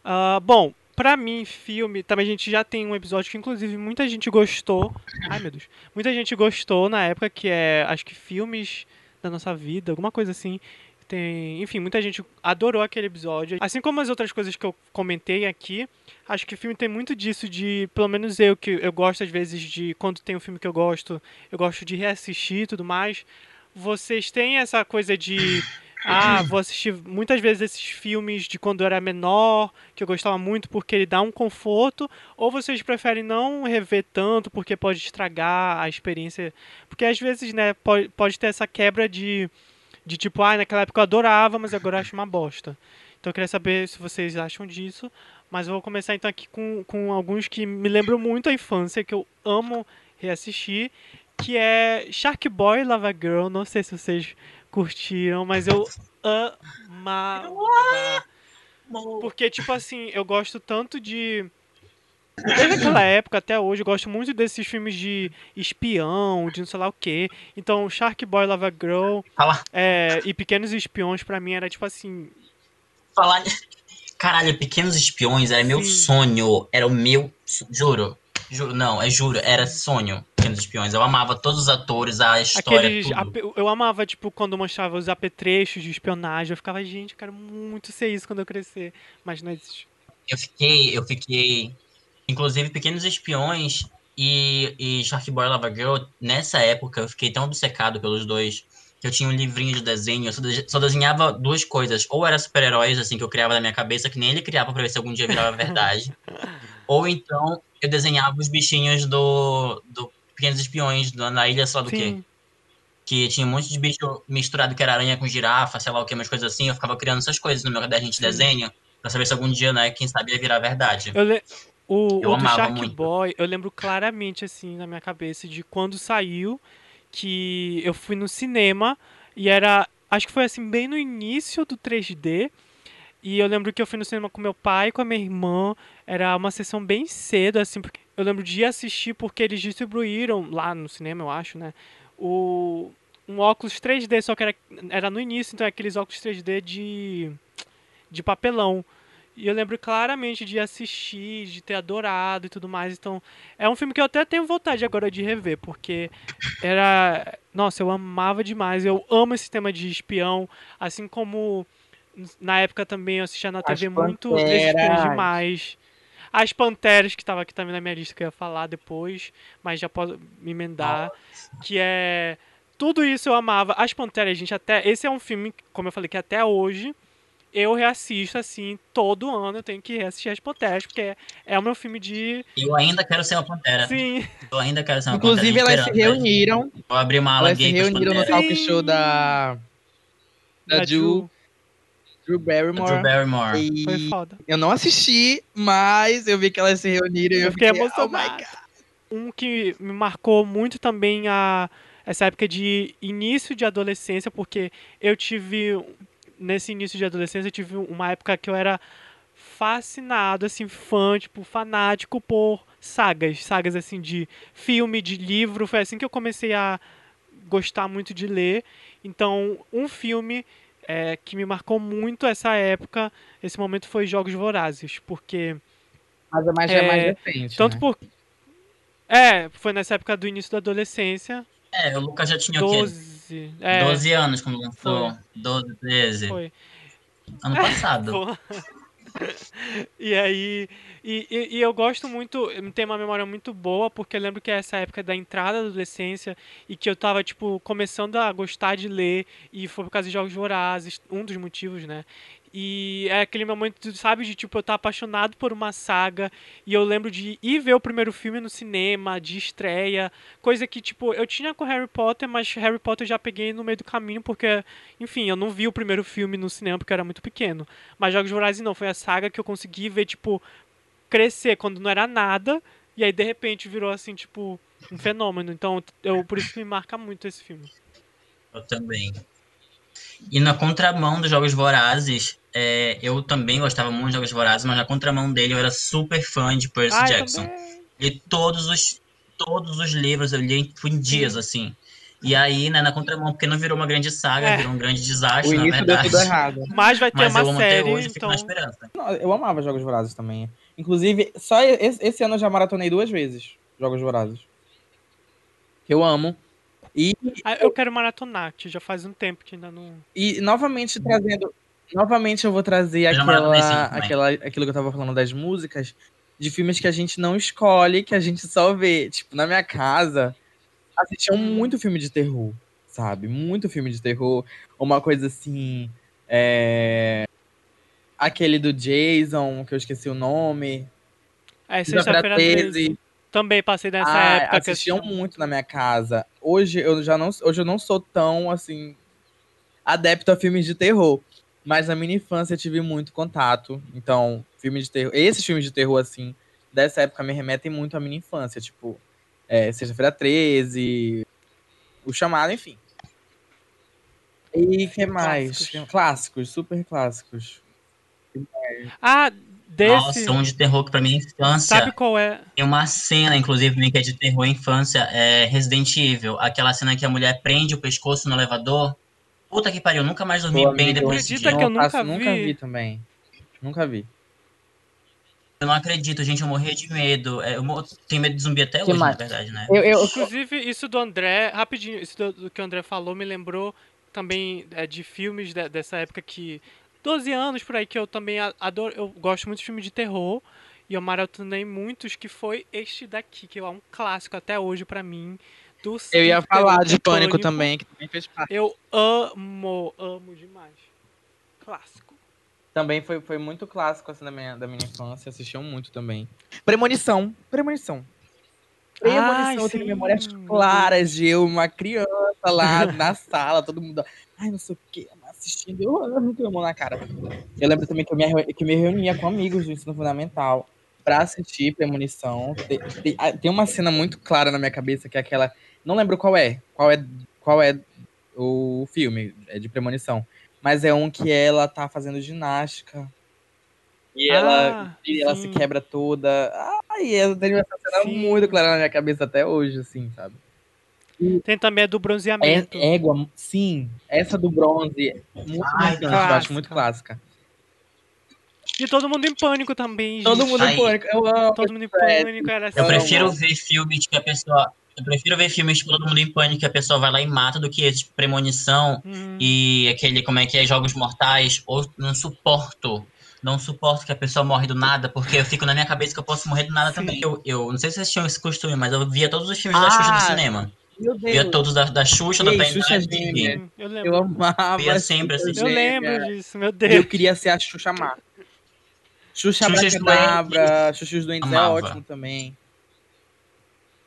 ah, bom, pra mim, filme, também a gente já tem um episódio que inclusive muita gente gostou. Ai, meu Deus. Muita gente gostou na época, que é, acho que filmes da nossa vida, alguma coisa assim. Tem, enfim, muita gente adorou aquele episódio. Assim como as outras coisas que eu comentei aqui, acho que o filme tem muito disso de, pelo menos eu, que eu gosto às vezes de, quando tem um filme que eu gosto, eu gosto de reassistir e tudo mais. Vocês têm essa coisa de. Ah, vou assistir muitas vezes esses filmes de quando eu era menor, que eu gostava muito porque ele dá um conforto, ou vocês preferem não rever tanto porque pode estragar a experiência? Porque às vezes, né, pode, pode ter essa quebra de, de tipo, ah, naquela época eu adorava, mas agora eu acho uma bosta. Então eu queria saber se vocês acham disso, mas eu vou começar então aqui com, com alguns que me lembram muito a infância, que eu amo reassistir, que é Shark Boy Lava Girl, não sei se vocês curtiram, mas eu amava. Porque, tipo assim, eu gosto tanto de. Desde aquela época até hoje, eu gosto muito desses filmes de espião, de não sei lá o quê. Então, Shark Boy Lava Girl é, e Pequenos Espiões, pra mim, era tipo assim. falar. Caralho, Pequenos Espiões era meu Sim. sonho. Era o meu. Juro. Juro, não, é juro. Era sonho. Pequenos Espiões. Eu amava todos os atores, a história, Aqueles. ap- Eu amava, tipo, quando mostrava os apetrechos de espionagem. Eu ficava, gente, eu quero muito ser isso quando eu crescer. Mas não existe. Eu fiquei, eu fiquei. Inclusive, Pequenos Espiões e, e Shark Boy Lava Girl, nessa época, eu fiquei tão obcecado pelos dois que eu tinha um livrinho de desenho, eu só desenhava duas coisas. Ou era super-heróis, assim, que eu criava na minha cabeça, que nem ele criava pra ver se algum dia virava verdade. ou então eu desenhava os bichinhos do, do Pequenos Espiões, na ilha, sei lá do quê. Sim. Que tinha um monte de bicho misturado que era aranha com girafa, sei lá o que, umas coisas assim. Eu ficava criando essas coisas no meu caderninho de desenho, pra saber se algum dia, né, quem sabe ia virar verdade. Eu le- O, Eu o do Shark muito. Boy, eu lembro claramente, assim, na minha cabeça, de quando saiu, que eu fui no cinema e era. Acho que foi assim, bem no início do 3D. E eu lembro que eu fui no cinema com meu pai com a minha irmã. Era uma sessão bem cedo, assim, porque eu lembro de ir assistir porque eles distribuíram lá no cinema, eu acho, né? O, um óculos 3D, só que era, era no início, então é aqueles óculos 3D de, de papelão. E eu lembro claramente de assistir, de ter adorado e tudo mais. Então, é um filme que eu até tenho vontade agora de rever, porque era. Nossa, eu amava demais. Eu amo esse tema de espião, assim como na época também eu assistia na As TV muito Panteras. esses filmes demais. As Panteras, que tava aqui também na minha lista que eu ia falar depois, mas já posso me emendar. Que é. Tudo isso eu amava. As Panteras, gente, até. Esse é um filme, como eu falei, que até hoje eu reassisto, assim, todo ano eu tenho que reassistir As Panteras, porque é, é o meu filme de. Eu ainda quero ser uma pantera. Sim. Eu ainda quero ser uma Inclusive, pantera. elas se né? reuniram. Vou abrir uma ala Elas se gay pras reuniram no talk show da. Da, Da Drew, Ju. Drew Barrymore. Drew Barrymore. E Foi foda. eu não assisti, mas eu vi que elas se reuniram e eu, Eu fiquei Oh my emocionado. God. Um que me marcou muito também a essa época de início de adolescência, porque eu tive nesse início de adolescência eu tive uma época que eu era fascinado, assim, fã, tipo, fanático por sagas, sagas assim de filme, de livro, foi assim que eu comecei a gostar muito de ler. Então, um filme é, que me marcou muito essa época, esse momento foi Jogos Vorazes, porque Mas é mais, já é mais É, recente. tanto né? por É, foi nessa época do início da adolescência, É, o Lucas já tinha o quê? 12. É, 12 anos quando lançou. 12, 13. foi. Ano passado. E aí. E, e, e eu gosto muito, tem uma memória muito boa, porque eu lembro que é essa época da entrada da adolescência e que eu tava, tipo, começando a gostar de ler, e foi por causa de Jogos Vorazes, um dos motivos, né? E é aquele momento, sabe, de tipo, eu estar apaixonado por uma saga, e eu lembro de ir ver o primeiro filme no cinema, de estreia, coisa que, tipo, eu tinha com Harry Potter, mas Harry Potter eu já peguei no meio do caminho, porque, enfim, eu não vi o primeiro filme no cinema porque eu era muito pequeno. Mas Jogos Vorazes não, foi a saga que eu consegui ver, tipo, crescer quando não era nada, e aí de repente virou assim, tipo, um fenômeno. Então, eu por isso me marca muito esse filme. Eu também. E na contramão dos Jogos Vorazes, é, eu também gostava muito de Jogos Vorazes, mas na contramão dele eu era super fã de Percy eu Jackson. Li todos os, todos os livros, eu li em, tipo, em dias, assim. E aí, né, na contramão, porque não virou uma grande saga, É. virou um grande O desastre, na início deu verdade. tudo errado. Mas vai ter Mas eu uma até série, hoje, fico então. na esperança. Não, Eu amava Jogos Vorazes também. Inclusive, só esse, esse ano eu já maratonei duas vezes Jogos Vorazes. Que eu amo. E, Ah, eu quero maratonar, que já faz um tempo que ainda não. e novamente trazendo. Novamente eu vou trazer aquela, aquela, aquilo que eu tava falando das músicas, de filmes que a gente não escolhe, que a gente só vê. Tipo, na minha casa, assistiam muito filme de terror, sabe? Muito filme de terror. Uma coisa assim. É... Aquele do Jason, que eu esqueci o nome. É, sexta-feira 13. Também passei nessa Ah, época que assistiam assisti- muito na minha casa. Hoje eu já não, hoje eu não sou tão assim adepto a filmes de terror, mas na minha infância eu tive muito contato. Então, filmes de terror, esses filmes de terror assim, dessa época me remetem muito à minha infância, tipo, é, Sexta-feira 13, O Chamado, enfim. E que mais? Clássicos. Clássicos, super clássicos. Ah, desse. Nossa, um de terror que pra minha infância Sabe qual é? tem uma cena, inclusive, que é de terror infância, é Resident Evil. Aquela cena que a mulher prende o pescoço no elevador. Puta que pariu, nunca mais dormi Pô, bem amigo, depois desse acredita dia. que eu não faço- nunca nunca vi. vi também. Nunca vi. Eu não acredito, gente, eu morria de medo. É, eu tenho medo de zumbi até Que hoje, mais? na verdade, né? Eu, eu, Inclusive, isso do André, rapidinho, isso do, do que o André falou me lembrou também é, de filmes de- dessa época que. 12 anos por aí que eu também adoro. Eu gosto muito de filme de terror. E eu maratonei muitos, que foi este daqui, que é um clássico até hoje pra mim. Do eu ia falar de Pânico Pânico. também, que também fez parte. Eu amo, amo demais. Clássico. Também foi, foi muito clássico assim da minha, da minha infância, assistiam muito também. Premonição, Premonição. Premonição, eu tenho memórias claras de eu, uma criança lá na sala, todo mundo, ai, não sei o que, assistindo, eu amo, com a mão na cara. Eu lembro também que eu me, que eu me reunia com amigos do ensino fundamental pra assistir Premonição. Tem, tem, ah, tem uma cena muito clara na minha cabeça, que é aquela, não lembro qual é, qual é, qual é o filme, é de Premonição. Mas é um que ela tá fazendo ginástica. E ela, Ah, e ela se quebra toda. Ai, eu tenho essa cena Sim. muito clara na minha cabeça até hoje, assim, sabe? Tem também a do É, bronzeamento. égua, sim. Essa do bronze, muito Ai, marcante, eu acho clássica. muito clássica. E todo mundo em pânico também, gente. Todo mundo Ai. em pânico. Eu amo. Todo mundo em pânico, era assim. Eu prefiro ver filmes que a pessoa. Eu prefiro ver filmes tipo Todo Mundo em Pânico que a pessoa vai lá e mata do que tipo Premonição Hum. e aquele, como é que é, Jogos Mortais. Ou não suporto Não suporto que a pessoa morre do nada, porque eu fico na minha cabeça que eu posso morrer do nada Sim. também. Eu, eu não sei se vocês tinham esse costume, mas eu via todos os filmes da Xuxa Ah, no cinema. Meu Via Deus. todos da, da Xuxa, da Ei, Tainá Xuxa da. Vivi. Sim, eu Eu amava. Via sempre Xuxa esse Eu lembro disso, meu Eu Deus. queria ser a Xuxa Má. Xuxa Xuxa os Abracadabra, Xuxa os Doentes é Amava. ótimo também.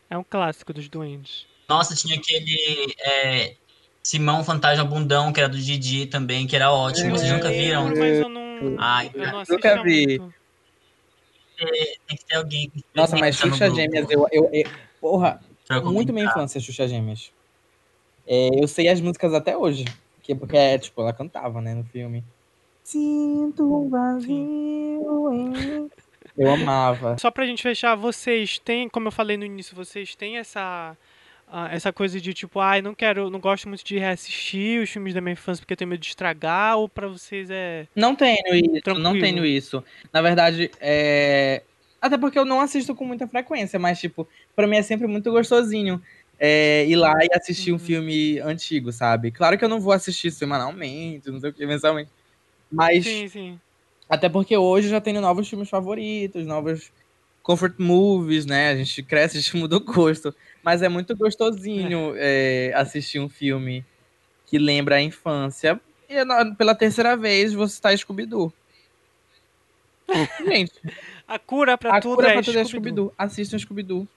É um clássico dos doentes. Nossa, tinha aquele é, Simão Fantasma Bundão, que era do Didi também, que era ótimo. Vocês nunca viram? Lembro, mas eu não, Ai, eu não nunca vi. muito. Tem que ter alguém que Nossa, mas Xuxa Gêmeas, eu, eu, eu- Porra, muito minha infância, Xuxa Gêmeas. É, eu sei as músicas até hoje. Que, porque, é, tipo, ela cantava, né, no filme. Sinto um vazio em. Eu amava. Só pra gente fechar, vocês têm, como eu falei no início, vocês têm essa ah, essa coisa de tipo, ai, não quero, não gosto muito de reassistir os filmes da minha infância porque eu tenho medo de estragar, ou pra vocês é Não tenho isso, não Tranquilo. tenho isso. Na verdade, é... Até porque eu não assisto com muita frequência, mas, tipo, pra mim é sempre muito gostosinho é, ir lá e assistir um Uhum. filme antigo, sabe? Claro que eu não vou assistir semanalmente, não sei o que, mensalmente. Mas, Sim, sim. até porque hoje eu já tenho novos filmes favoritos, novos comfort movies, né? A gente cresce, a gente muda o gosto. Mas é muito gostosinho é, assistir um filme que lembra a infância. E na- pela terceira vez você tá Scooby-Doo. Gente, A cura pra a tudo cura é pra tudo é Scooby-Doo. Scooby-Doo. Assistam Scooby-Doo.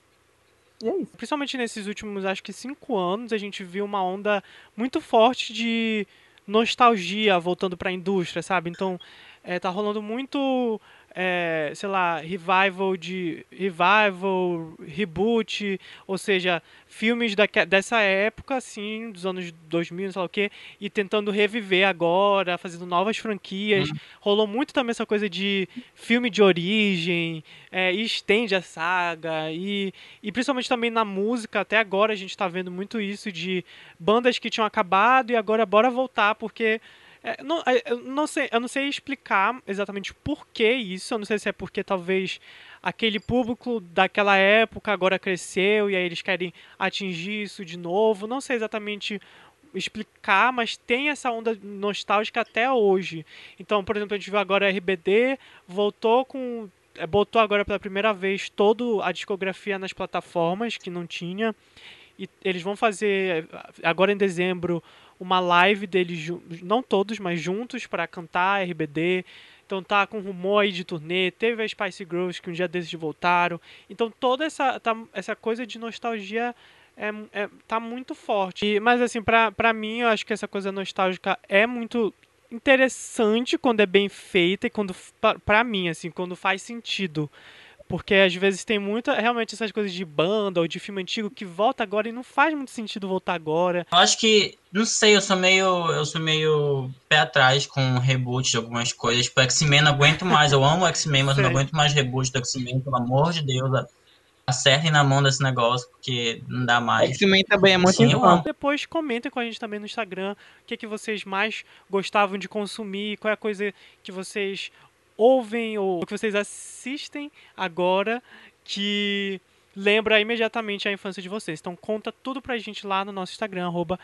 E é isso. Principalmente nesses últimos, acho que cinco anos, a gente viu uma onda muito forte de nostalgia voltando pra indústria, sabe? Então, é, tá rolando muito, é, sei lá, revival de revival, reboot, ou seja, filmes daque- dessa época, assim, dos anos 2000, sei lá o quê, e tentando reviver agora, fazendo novas franquias. Rolou muito também essa coisa de filme de origem, é, e estende a saga, e, e principalmente também na música, até agora a gente tá vendo muito isso de bandas que tinham acabado e agora bora voltar, porque. É, não, é, eu, não sei, eu não sei explicar exatamente por que isso, eu não sei se é porque talvez aquele público daquela época agora cresceu e aí eles querem atingir isso de novo, não sei exatamente explicar, mas tem essa onda nostálgica até hoje. Então, por exemplo, a gente viu agora a RBD, voltou com é, botou agora pela primeira vez toda a discografia nas plataformas que não tinha. E eles vão fazer agora em dezembro uma live deles, não todos, mas juntos para cantar RBD. Então tá com rumor aí de turnê, teve a Spice Girls que um dia desses voltaram. Então toda essa, tá- essa coisa de nostalgia é, é- tá muito forte. E- mas assim, pra, pra mim, eu acho que essa coisa nostálgica é muito interessante quando é bem feita e quando, pra- pra mim, assim, quando faz sentido. Porque às vezes tem muita, realmente, essas coisas de banda ou de filme antigo que volta agora e não faz muito sentido voltar agora. Eu acho que, não sei, eu sou meio, eu sou meio pé atrás com reboot de algumas coisas. Tipo, X-Men não aguento mais. Eu amo X-Men, mas eu não aguento mais reboot do X-Men, pelo amor de Deus. Acertem na mão desse negócio, porque não dá mais. X-Men também é muito Sim, eu infância. amo. Depois comentem com a gente também no Instagram o que, que vocês mais gostavam de consumir, qual é a coisa que vocês ouvem ou que vocês assistem agora que lembra imediatamente a infância de vocês. Então conta tudo pra gente lá no nosso Instagram, arroba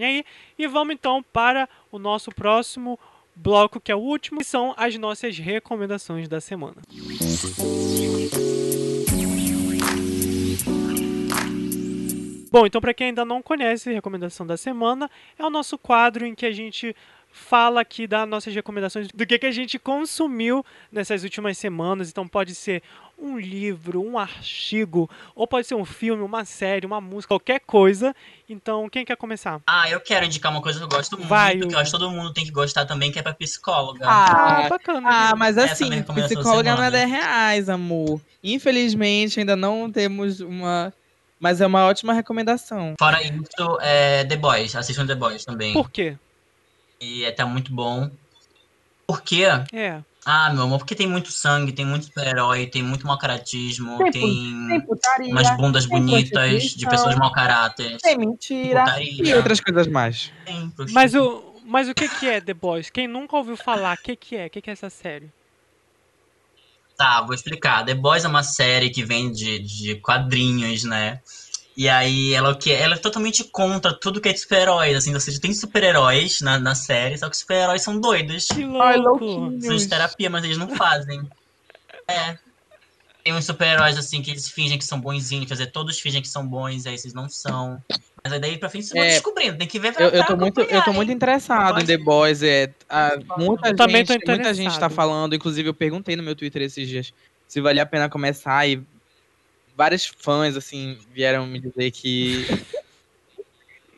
aí. E vamos então para o nosso próximo bloco, que é o último, que são as nossas recomendações da semana. Bom, então para quem ainda não conhece, recomendação da semana é o nosso quadro em que a gente fala aqui das nossas recomendações do que, que a gente consumiu nessas últimas semanas. Então pode ser um livro, um artigo, ou pode ser um filme, uma série, uma música, qualquer coisa. Então quem quer começar? Ah, eu quero indicar uma coisa que eu gosto muito, Vai, que eu acho que todo mundo tem que gostar também, que é pra psicóloga. Ah, bacana. Ah, mas Essa é assim, psicóloga não é semana. 10 reais, amor. Infelizmente, ainda não temos uma. Mas é uma ótima recomendação. Fora isso, é The Boys. Assistam The Boys também. Por quê? E é tá muito bom. Por quê? É. Ah, meu amor, porque tem muito sangue, tem muito super-herói, tem muito mau caratismo, Tem tem putaria, umas bundas tem bonitas de pessoas mau caráter. tem mentira putaria. e outras coisas mais. Tem. Mas o, mas o que, que é The Boys? Quem nunca ouviu falar, o que, que é? O que, que é essa série? Tá, vou explicar. The Boys é uma série que vem de, de quadrinhos, né? E aí ela o que ela é totalmente contra tudo que é de super-heróis, assim, ou seja, tem super-heróis na, na série, só que os super-heróis são doidos. Que Ai, louco. São de terapia, mas eles não fazem. É. Tem uns super-heróis assim que eles fingem que são bonzinhos, quer dizer, todos fingem que são bons, aí esses não são. Mas aí daí pra frente vocês vão É, descobrindo, tem que ver pra Eu, eu tô muito, eu tô muito hein? interessado em The Boys. É, a- muita, também tô gente, muita gente tá falando, inclusive eu perguntei no meu Twitter esses dias se valia a pena começar e vários fãs, assim, vieram me dizer que.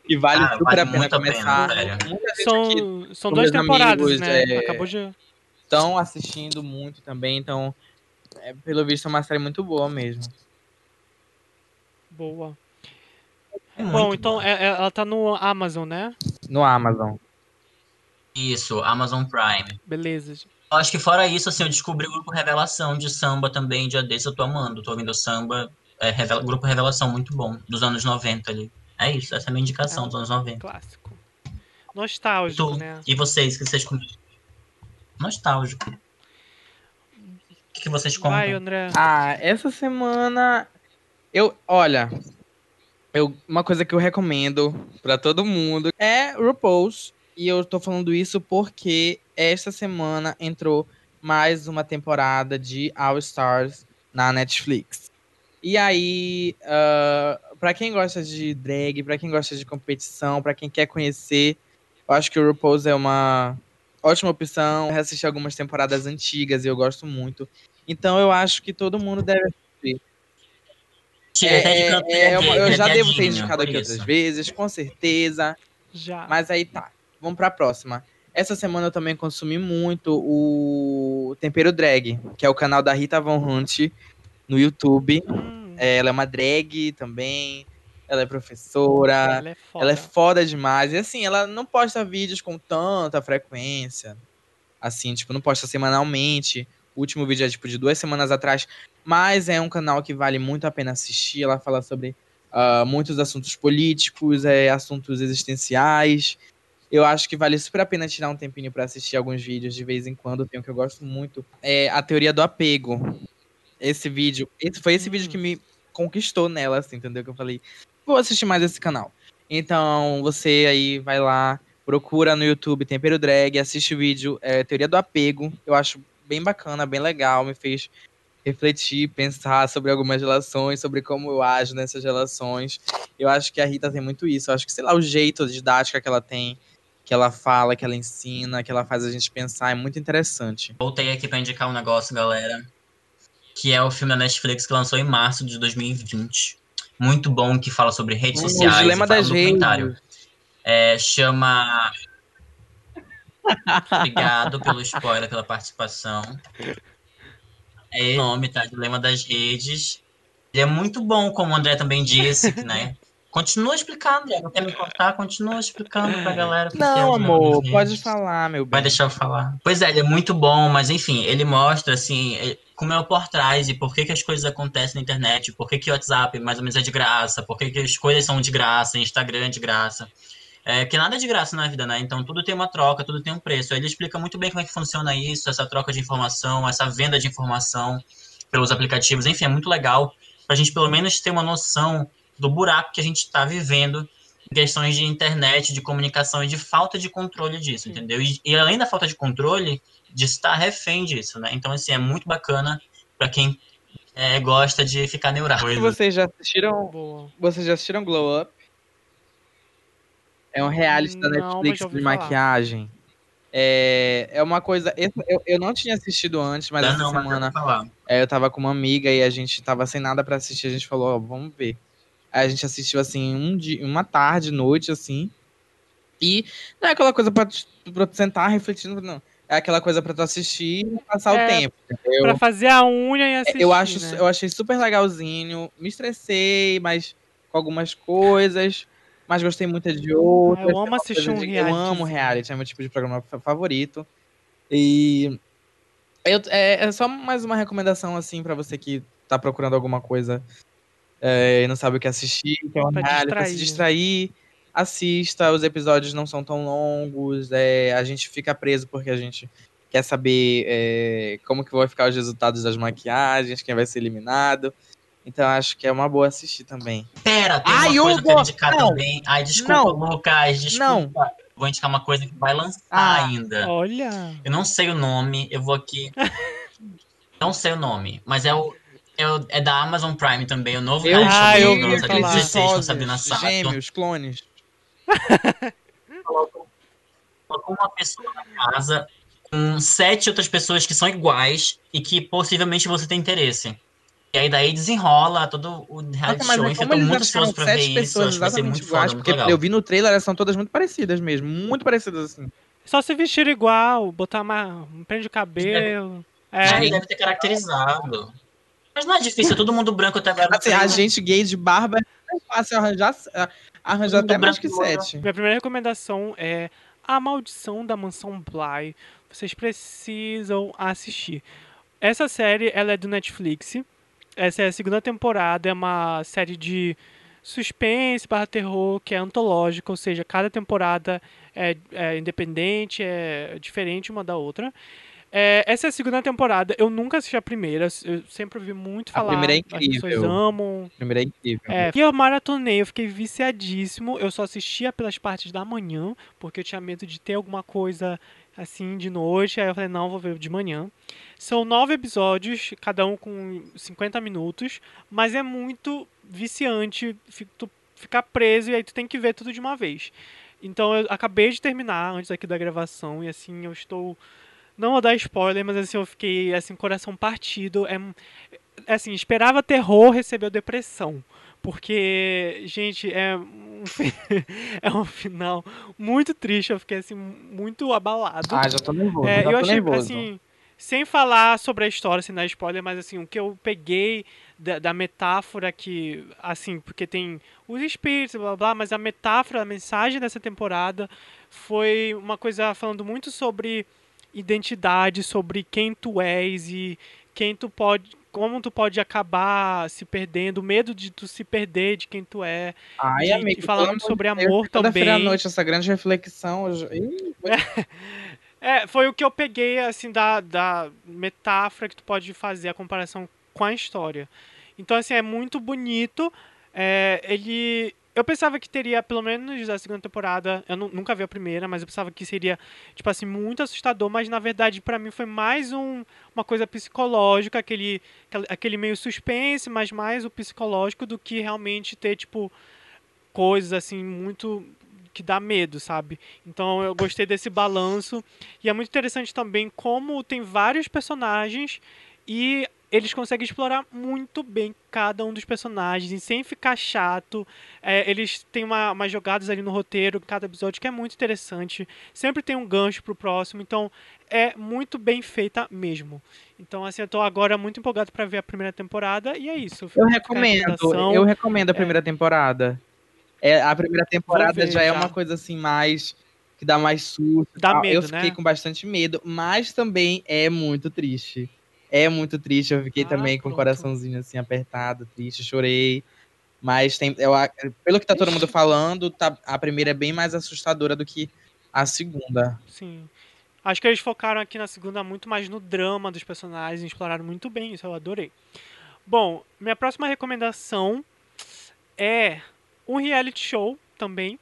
que vale Ah, super vale a pena pena, começar. Muita gente aqui São, são duas temporadas, amigos, né? é, Acabou de. estão assistindo muito também, então, é, pelo visto, é uma série muito boa mesmo. Boa. É Bom, então bom. é- é- ela tá no Amazon, né? No Amazon. Isso, Amazon Prime. Beleza. Eu acho que fora isso, assim, eu descobri o grupo Revelação de samba também, dia desse eu tô amando. Tô ouvindo samba, é, revela- grupo Revelação muito bom, dos anos 90 ali. É isso, essa é a minha indicação É. dos anos 90. Clássico. Nostálgico, Tu- né? E vocês, que vocês comem? Nostálgico. O que, que vocês contam? Vai, André. Ah, essa semana eu, olha, eu, uma coisa que eu recomendo pra todo mundo é RuPaul's e eu tô falando isso porque esta semana entrou mais uma temporada de All Stars na Netflix. E aí, ah, pra quem gosta de drag, pra quem gosta de competição, pra quem quer conhecer, eu acho que o RuPaul's é uma ótima opção. Eu assisti algumas temporadas antigas e eu gosto muito. Então eu acho que todo mundo deve. Tira até de É, canto, é uma- eu já devo ter indicado aqui isso. outras vezes, com certeza. Já. Mas aí tá. Vamos pra próxima. Essa semana eu também consumi muito o Tempero Drag, que é o canal da Rita Von Hunt no YouTube. Hum, É, ela é uma drag também. Ela é professora. ela é foda. Ela é foda demais. E assim, ela não posta vídeos com tanta frequência. Assim, tipo, não posta semanalmente. O último vídeo é, tipo, de duas semanas atrás. Mas é um canal que vale muito a pena assistir. Ela fala sobre ah, muitos assuntos políticos, é, assuntos existenciais. Eu acho que vale super a pena tirar um tempinho pra assistir alguns vídeos de vez em quando. Tem um que eu gosto muito. É a teoria do apego. Esse vídeo. Esse, foi esse vídeo que me conquistou nela, assim, entendeu? Que eu falei, vou assistir mais esse canal. Então, você aí vai lá, procura no YouTube Tempero Drag, assiste o vídeo é, Teoria do Apego. Eu acho bem bacana, bem legal, me fez refletir, pensar sobre algumas relações, sobre como eu ajo nessas relações. Eu acho que a Rita tem muito isso. Eu acho que, sei lá, o jeito didática que ela tem, que ela fala, que ela ensina, que ela faz a gente pensar, é muito interessante. Voltei aqui pra indicar um negócio, galera. Que é o filme da Netflix que lançou em março de 2020. Muito bom, que fala sobre redes o sociais. Dilema e fala das. Redes. É, chama. Obrigado pelo spoiler, pela participação. É esse o nome, tá? Dilema das Redes. Ele é muito bom, como o André também disse, né? Continua explicando, André. Não quer me cortar? Continua explicando pra galera. é Não, Dilema amor, pode falar, meu bem. Vai deixar eu falar. Pois é, ele é muito bom, mas enfim, ele mostra assim eh, como é o por trás e por que, que as coisas acontecem na internet, por que, que o WhatsApp mais ou menos é de graça, por que, que as coisas são de graça, Instagram é de graça. É, que nada é de graça na vida, né? Então tudo tem uma troca, tudo tem um preço. Aí Ele explica muito bem como é que funciona isso, essa troca de informação, essa venda de informação pelos aplicativos. Enfim, é muito legal pra gente pelo menos ter uma noção do buraco que a gente está vivendo em questões de internet, de comunicação e de falta de controle disso, entendeu? E, e além da falta de controle, de estar refém disso, né? Então, assim, é muito bacana pra quem é, gosta de ficar neurado. Vocês já assistiram. Vocês já assistiram Glow Up? É um reality da Não, mas Netflix de falar. maquiagem. É, é uma coisa. Eu, eu não tinha assistido antes, mas Dá essa não, mas semana eu vou falar. é, eu tava com uma amiga e a gente tava sem nada pra assistir. A gente falou, ó, vamos ver. A gente assistiu assim, um dia, uma tarde, noite, assim. E não é aquela coisa pra, tu- pra tu sentar refletindo, não. É aquela coisa pra tu assistir e passar É, o tempo. entendeu? Pra fazer a unha e assistir, eu, acho, né? eu achei super legalzinho. Me estressei, mas com algumas coisas. Mas gostei muito de outras. Ah, eu amo É assistir um de- Eu amo reality, é meu tipo de programa fa- favorito. E. eu- é, é só mais uma recomendação, assim, pra você que tá procurando alguma coisa é, e não sabe o que assistir. Que é um Pra reality, pra distrair, se né? distrair. Assista, os episódios não são tão longos. é, a gente fica preso porque a gente quer saber é, como que vão ficar os resultados das maquiagens, quem vai ser eliminado. Então acho que é uma boa assistir também. Pera, tem Ai, uma coisa que eu Hugo! quero indicar Não. também. Ai, desculpa, Não. Lucas, desculpa. Vou indicar uma coisa que vai lançar Ah. ainda. Olha. Eu não sei o nome, eu vou aqui. não sei o nome, mas é o. É, é da Amazon Prime também, o novo Eu reality Ah, show eu aquele falar. 16 com Sabrina Sato. Gêmeos, clones. colocam uma pessoa na casa com sete outras pessoas que são iguais e que possivelmente você tem interesse. E aí daí desenrola todo o reality Nossa, show. é Enfim, eu como tô eles muito ansioso pra ver sete isso. pessoas Acho que vai ser muito iguais, foda, muito porque legal. eu vi no trailer, elas são todas muito parecidas mesmo, muito parecidas assim. Só se vestir igual, botar uma. prende o cabelo. É, Já deve ter caracterizado. Mas não é difícil, é todo mundo branco até agora. no Assim, a gente gay de barba é fácil arranjar, arranjar Todo até mais que sete. Minha primeira recomendação é A Maldição da Mansão Bly. Vocês precisam assistir. Essa série ela é do Netflix. Essa é a segunda temporada. É uma série de suspense barra terror que é antológica, ou seja, cada temporada é, é independente, é diferente uma da outra. É, essa é a segunda temporada. Eu nunca assisti a primeira. Eu sempre ouvi muito A falar. primeira é As pessoas incrível. amam. Primeiro é incrível. É, e eu maratonei, eu fiquei viciadíssimo. Eu só assistia pelas partes da manhã, porque eu tinha medo de ter alguma coisa assim de noite. Aí eu falei, não, vou ver de manhã. São nove episódios, cada um com 50 minutos, mas é muito viciante tu ficar preso e aí tu tem que ver tudo de uma vez. Então eu acabei de terminar antes aqui da gravação e assim eu estou. Não vou dar spoiler, mas assim eu fiquei assim, coração partido. É, é assim, esperava terror, recebeu depressão. Porque, gente, é um, é um final muito triste. Eu fiquei assim, muito abalado. Ah, já tô nervoso, É, já eu tô achei, nervoso. assim, sem falar sobre a história, sem dar spoiler, mas assim, o que eu peguei da, da metáfora que, assim, porque tem os espíritos, blá, blá, mas a metáfora, a mensagem dessa temporada foi uma coisa falando muito sobre identidade, sobre quem tu és e quem tu pode, como tu pode acabar se perdendo, o medo de tu se perder de quem tu é. Ai, de- amigo, amor sobre de Deus, amor toda feira à também. noite, essa grande reflexão. já- Ih, É, foi o que eu peguei, assim, da, da metáfora que tu pode fazer a comparação com a história. Então, assim, é muito bonito. É, ele. Eu pensava que teria, pelo menos da segunda temporada, eu nu- nunca vi a primeira, mas eu pensava que seria, tipo assim, muito assustador, mas na verdade pra mim foi mais um, uma coisa psicológica, aquele- aquele meio suspense, mas mais o psicológico do que realmente ter, tipo, coisas assim, muito que dá medo, sabe? Então eu gostei desse balanço. E é muito interessante também como tem vários personagens e eles conseguem explorar muito bem cada um dos personagens e sem ficar chato. É, eles têm uma, umas jogadas ali no roteiro, cada episódio, que é muito interessante. Sempre tem um gancho pro próximo, então é muito bem feita mesmo. Então, assim, eu tô agora muito empolgado pra ver a primeira temporada e é isso. Eu recomendo, eu recomendo a primeira temporada. É, a primeira temporada já é já. uma coisa assim mais que dá mais susto. Dá medo, eu fiquei né? com bastante medo, mas também é muito triste. É muito triste, eu fiquei Ah, também com o pronto. coraçãozinho assim apertado, triste, chorei. Mas tem, eu, pelo que tá todo mundo falando, tá, a primeira é bem mais assustadora do que a segunda. Sim. Acho que eles focaram aqui na segunda muito mais no drama dos personagens, exploraram muito bem isso, eu adorei. Bom, minha próxima recomendação é um reality show também.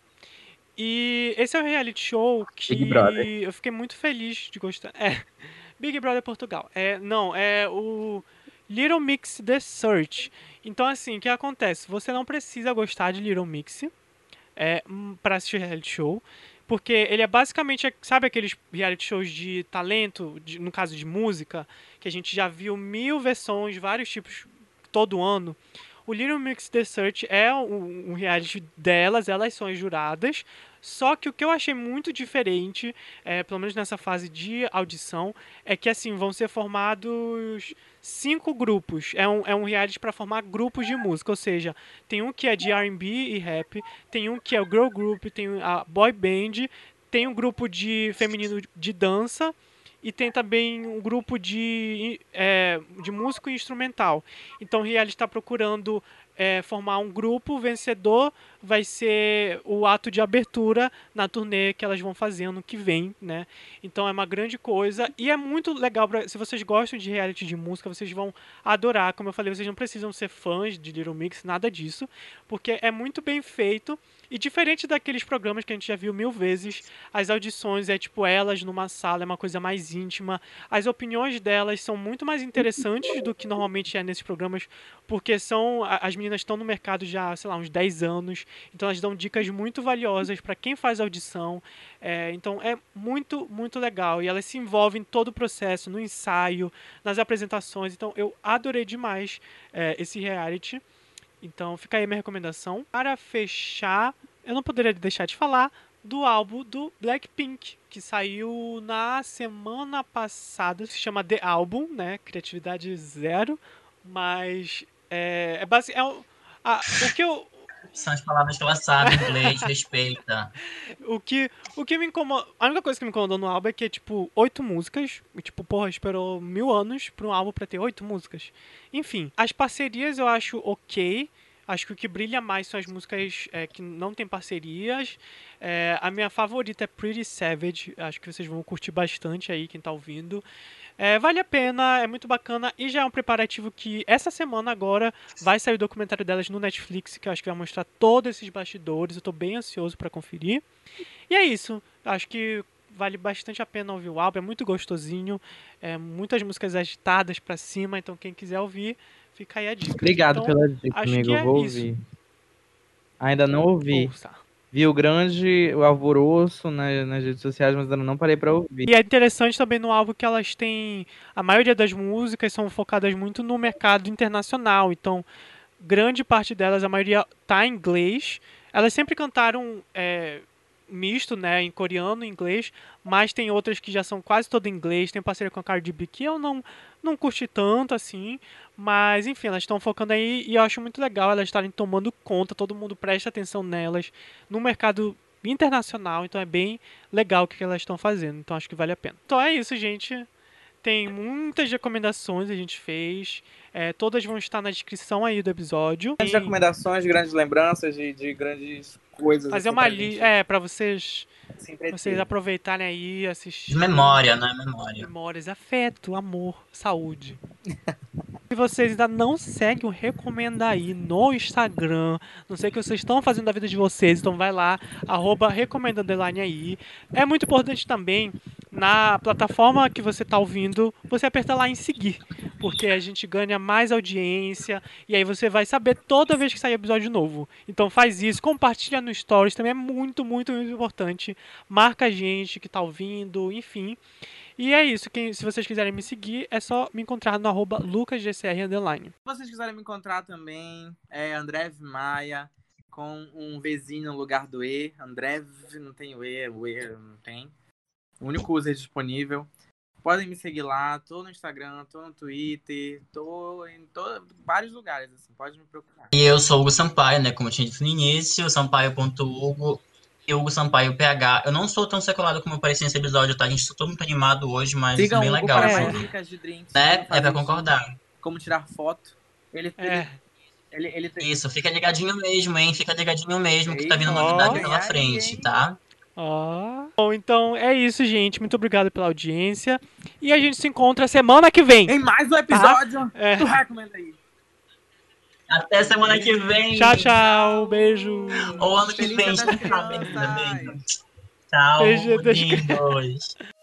E esse é um reality show que eu fiquei muito feliz de gostar. É, Big Brother Portugal. É, não, é o Little Mix The Search. Então, assim, o que acontece? Você não precisa gostar de Little Mix é, hum, pra assistir reality show. Porque ele é basicamente, sabe aqueles reality shows de talento, de- no caso de música, que a gente já viu mil versões, vários tipos, todo ano. O Little Mix The Search é um, um reality delas, elas são as juradas. Só que o que eu achei muito diferente, é, pelo menos nessa fase de audição, é que assim vão ser formados cinco grupos. É um, é um reality para formar grupos de música, ou seja, tem um que é de R&B e rap, tem um que é o girl group, tem a boy band, tem um grupo de feminino de dança e tem também um grupo de, é, de músico instrumental. Então o reality está procurando é, formar um grupo, vencedor vai ser o ato de abertura na turnê que elas vão fazer ano que vem, né? Então é uma grande coisa e é muito legal pra, se vocês gostam de reality de música, vocês vão adorar. Como eu falei, vocês não precisam ser fãs de Little Mix, nada disso, porque é muito bem feito e diferente daqueles programas que a gente já viu mil vezes, as audições é tipo elas numa sala, é uma coisa mais íntima. As opiniões delas são muito mais interessantes do que normalmente é nesses programas, porque são as meninas estão no mercado já, sei lá, uns 10 anos, então elas dão dicas muito valiosas para quem faz audição. É, então é muito, muito legal. E elas se envolvem em todo o processo, no ensaio, nas apresentações. Então eu adorei demais é, esse reality. Então fica aí a minha recomendação. Para fechar, eu não poderia deixar de falar do álbum do Blackpink, que saiu na semana passada, se chama The Album, né? Criatividade zero, mas é, é base, é o, que eu são as palavras que ela sabe, inglês, respeita. O que, o que me incomoda. A única coisa que me incomodou no álbum é que é, tipo, oito músicas. E, tipo, porra, esperou mil anos pra um álbum pra ter oito músicas. Enfim, as parcerias eu acho ok. Acho que o que brilha mais são as músicas é, que não tem parcerias. É, a minha favorita é Pretty Savage. Acho que vocês vão curtir bastante aí, quem tá ouvindo. É, vale a pena, é muito bacana e já é um preparativo que essa semana agora vai sair o documentário delas no Netflix, que eu acho que vai mostrar todos esses bastidores. Eu tô bem ansioso para conferir. E é isso. Acho que vale bastante a pena ouvir o álbum, é muito gostosinho, é, muitas músicas agitadas para cima, então quem quiser ouvir, fica aí a dica. Obrigado então, pela dica, amigo, é vou isso. ouvir. Ainda não ouvi. Ouça. Vi o grande o alvoroço nas, nas redes sociais, mas ainda não parei pra ouvir. E é interessante também no álbum que elas têm. A maioria das músicas são focadas muito no mercado internacional. Então, grande parte delas, a maioria tá em inglês. Elas sempre cantaram é, misto, né? Em coreano e inglês. Mas tem outras que já são quase todas em inglês. Tem parceria com a Cardi B que eu não, não curti tanto assim. Mas, enfim, elas estão focando aí e eu acho muito legal elas estarem tomando conta, todo mundo presta atenção nelas no mercado internacional, então é bem legal o que elas estão fazendo, então acho que vale a pena. Então é isso, gente. Tem muitas recomendações que a gente fez, é, todas vão estar na descrição aí do episódio. Grandes recomendações, grandes lembranças de, de grandes coisas. fazer assim, uma pra lista, é, para vocês, vocês aproveitarem aí, assistir. De memória, né? Memória. Memórias, afeto, amor, saúde. Se vocês ainda não seguem o Recomenda aí no Instagram, não sei o que vocês estão fazendo da vida de vocês, então vai lá, arroba recomenda underline aí. É muito importante também, na plataforma que você está ouvindo, você aperta lá em seguir, porque a gente ganha mais audiência e aí você vai saber toda vez que sair episódio novo. Então faz isso, compartilha no Stories, também é muito, muito, muito importante. Marca a gente que está ouvindo, enfim. E é isso. Quem, se vocês quiserem me seguir, é só me encontrar no arroba lucasgcr underline. Se vocês quiserem me encontrar também, é André Maia, com um Vzinho no lugar do E. André, não tem o E, o E não tem. O único user disponível. Podem me seguir lá, tô no Instagram, tô no Twitter, tô em to- vários lugares, assim, pode me procurar. E eu sou o Hugo Sampaio, né? Como eu tinha dito no início, sampaio.hugo e Hugo Sampaio PH. Eu não sou tão seculado como eu parecia nesse episódio, tá? A gente tô muito animado hoje, mas Sigam bem Hugo legal. para é. assim. dicas de drinks. Né? como É pra concordar. Como tirar foto. Ele, É. ele, ele, ele Isso, fica ligadinho mesmo, hein? Fica ligadinho mesmo, que tá vindo novidade ó. pela frente, tá? Ó. Bom, então é isso, gente. Muito obrigado pela audiência. E a gente se encontra semana que vem. Em mais um episódio É. do Recomenda aí. Até semana que vem. Tchau, tchau. Beijo. Ou ano que vem. Crianças. Beijo. Tchau,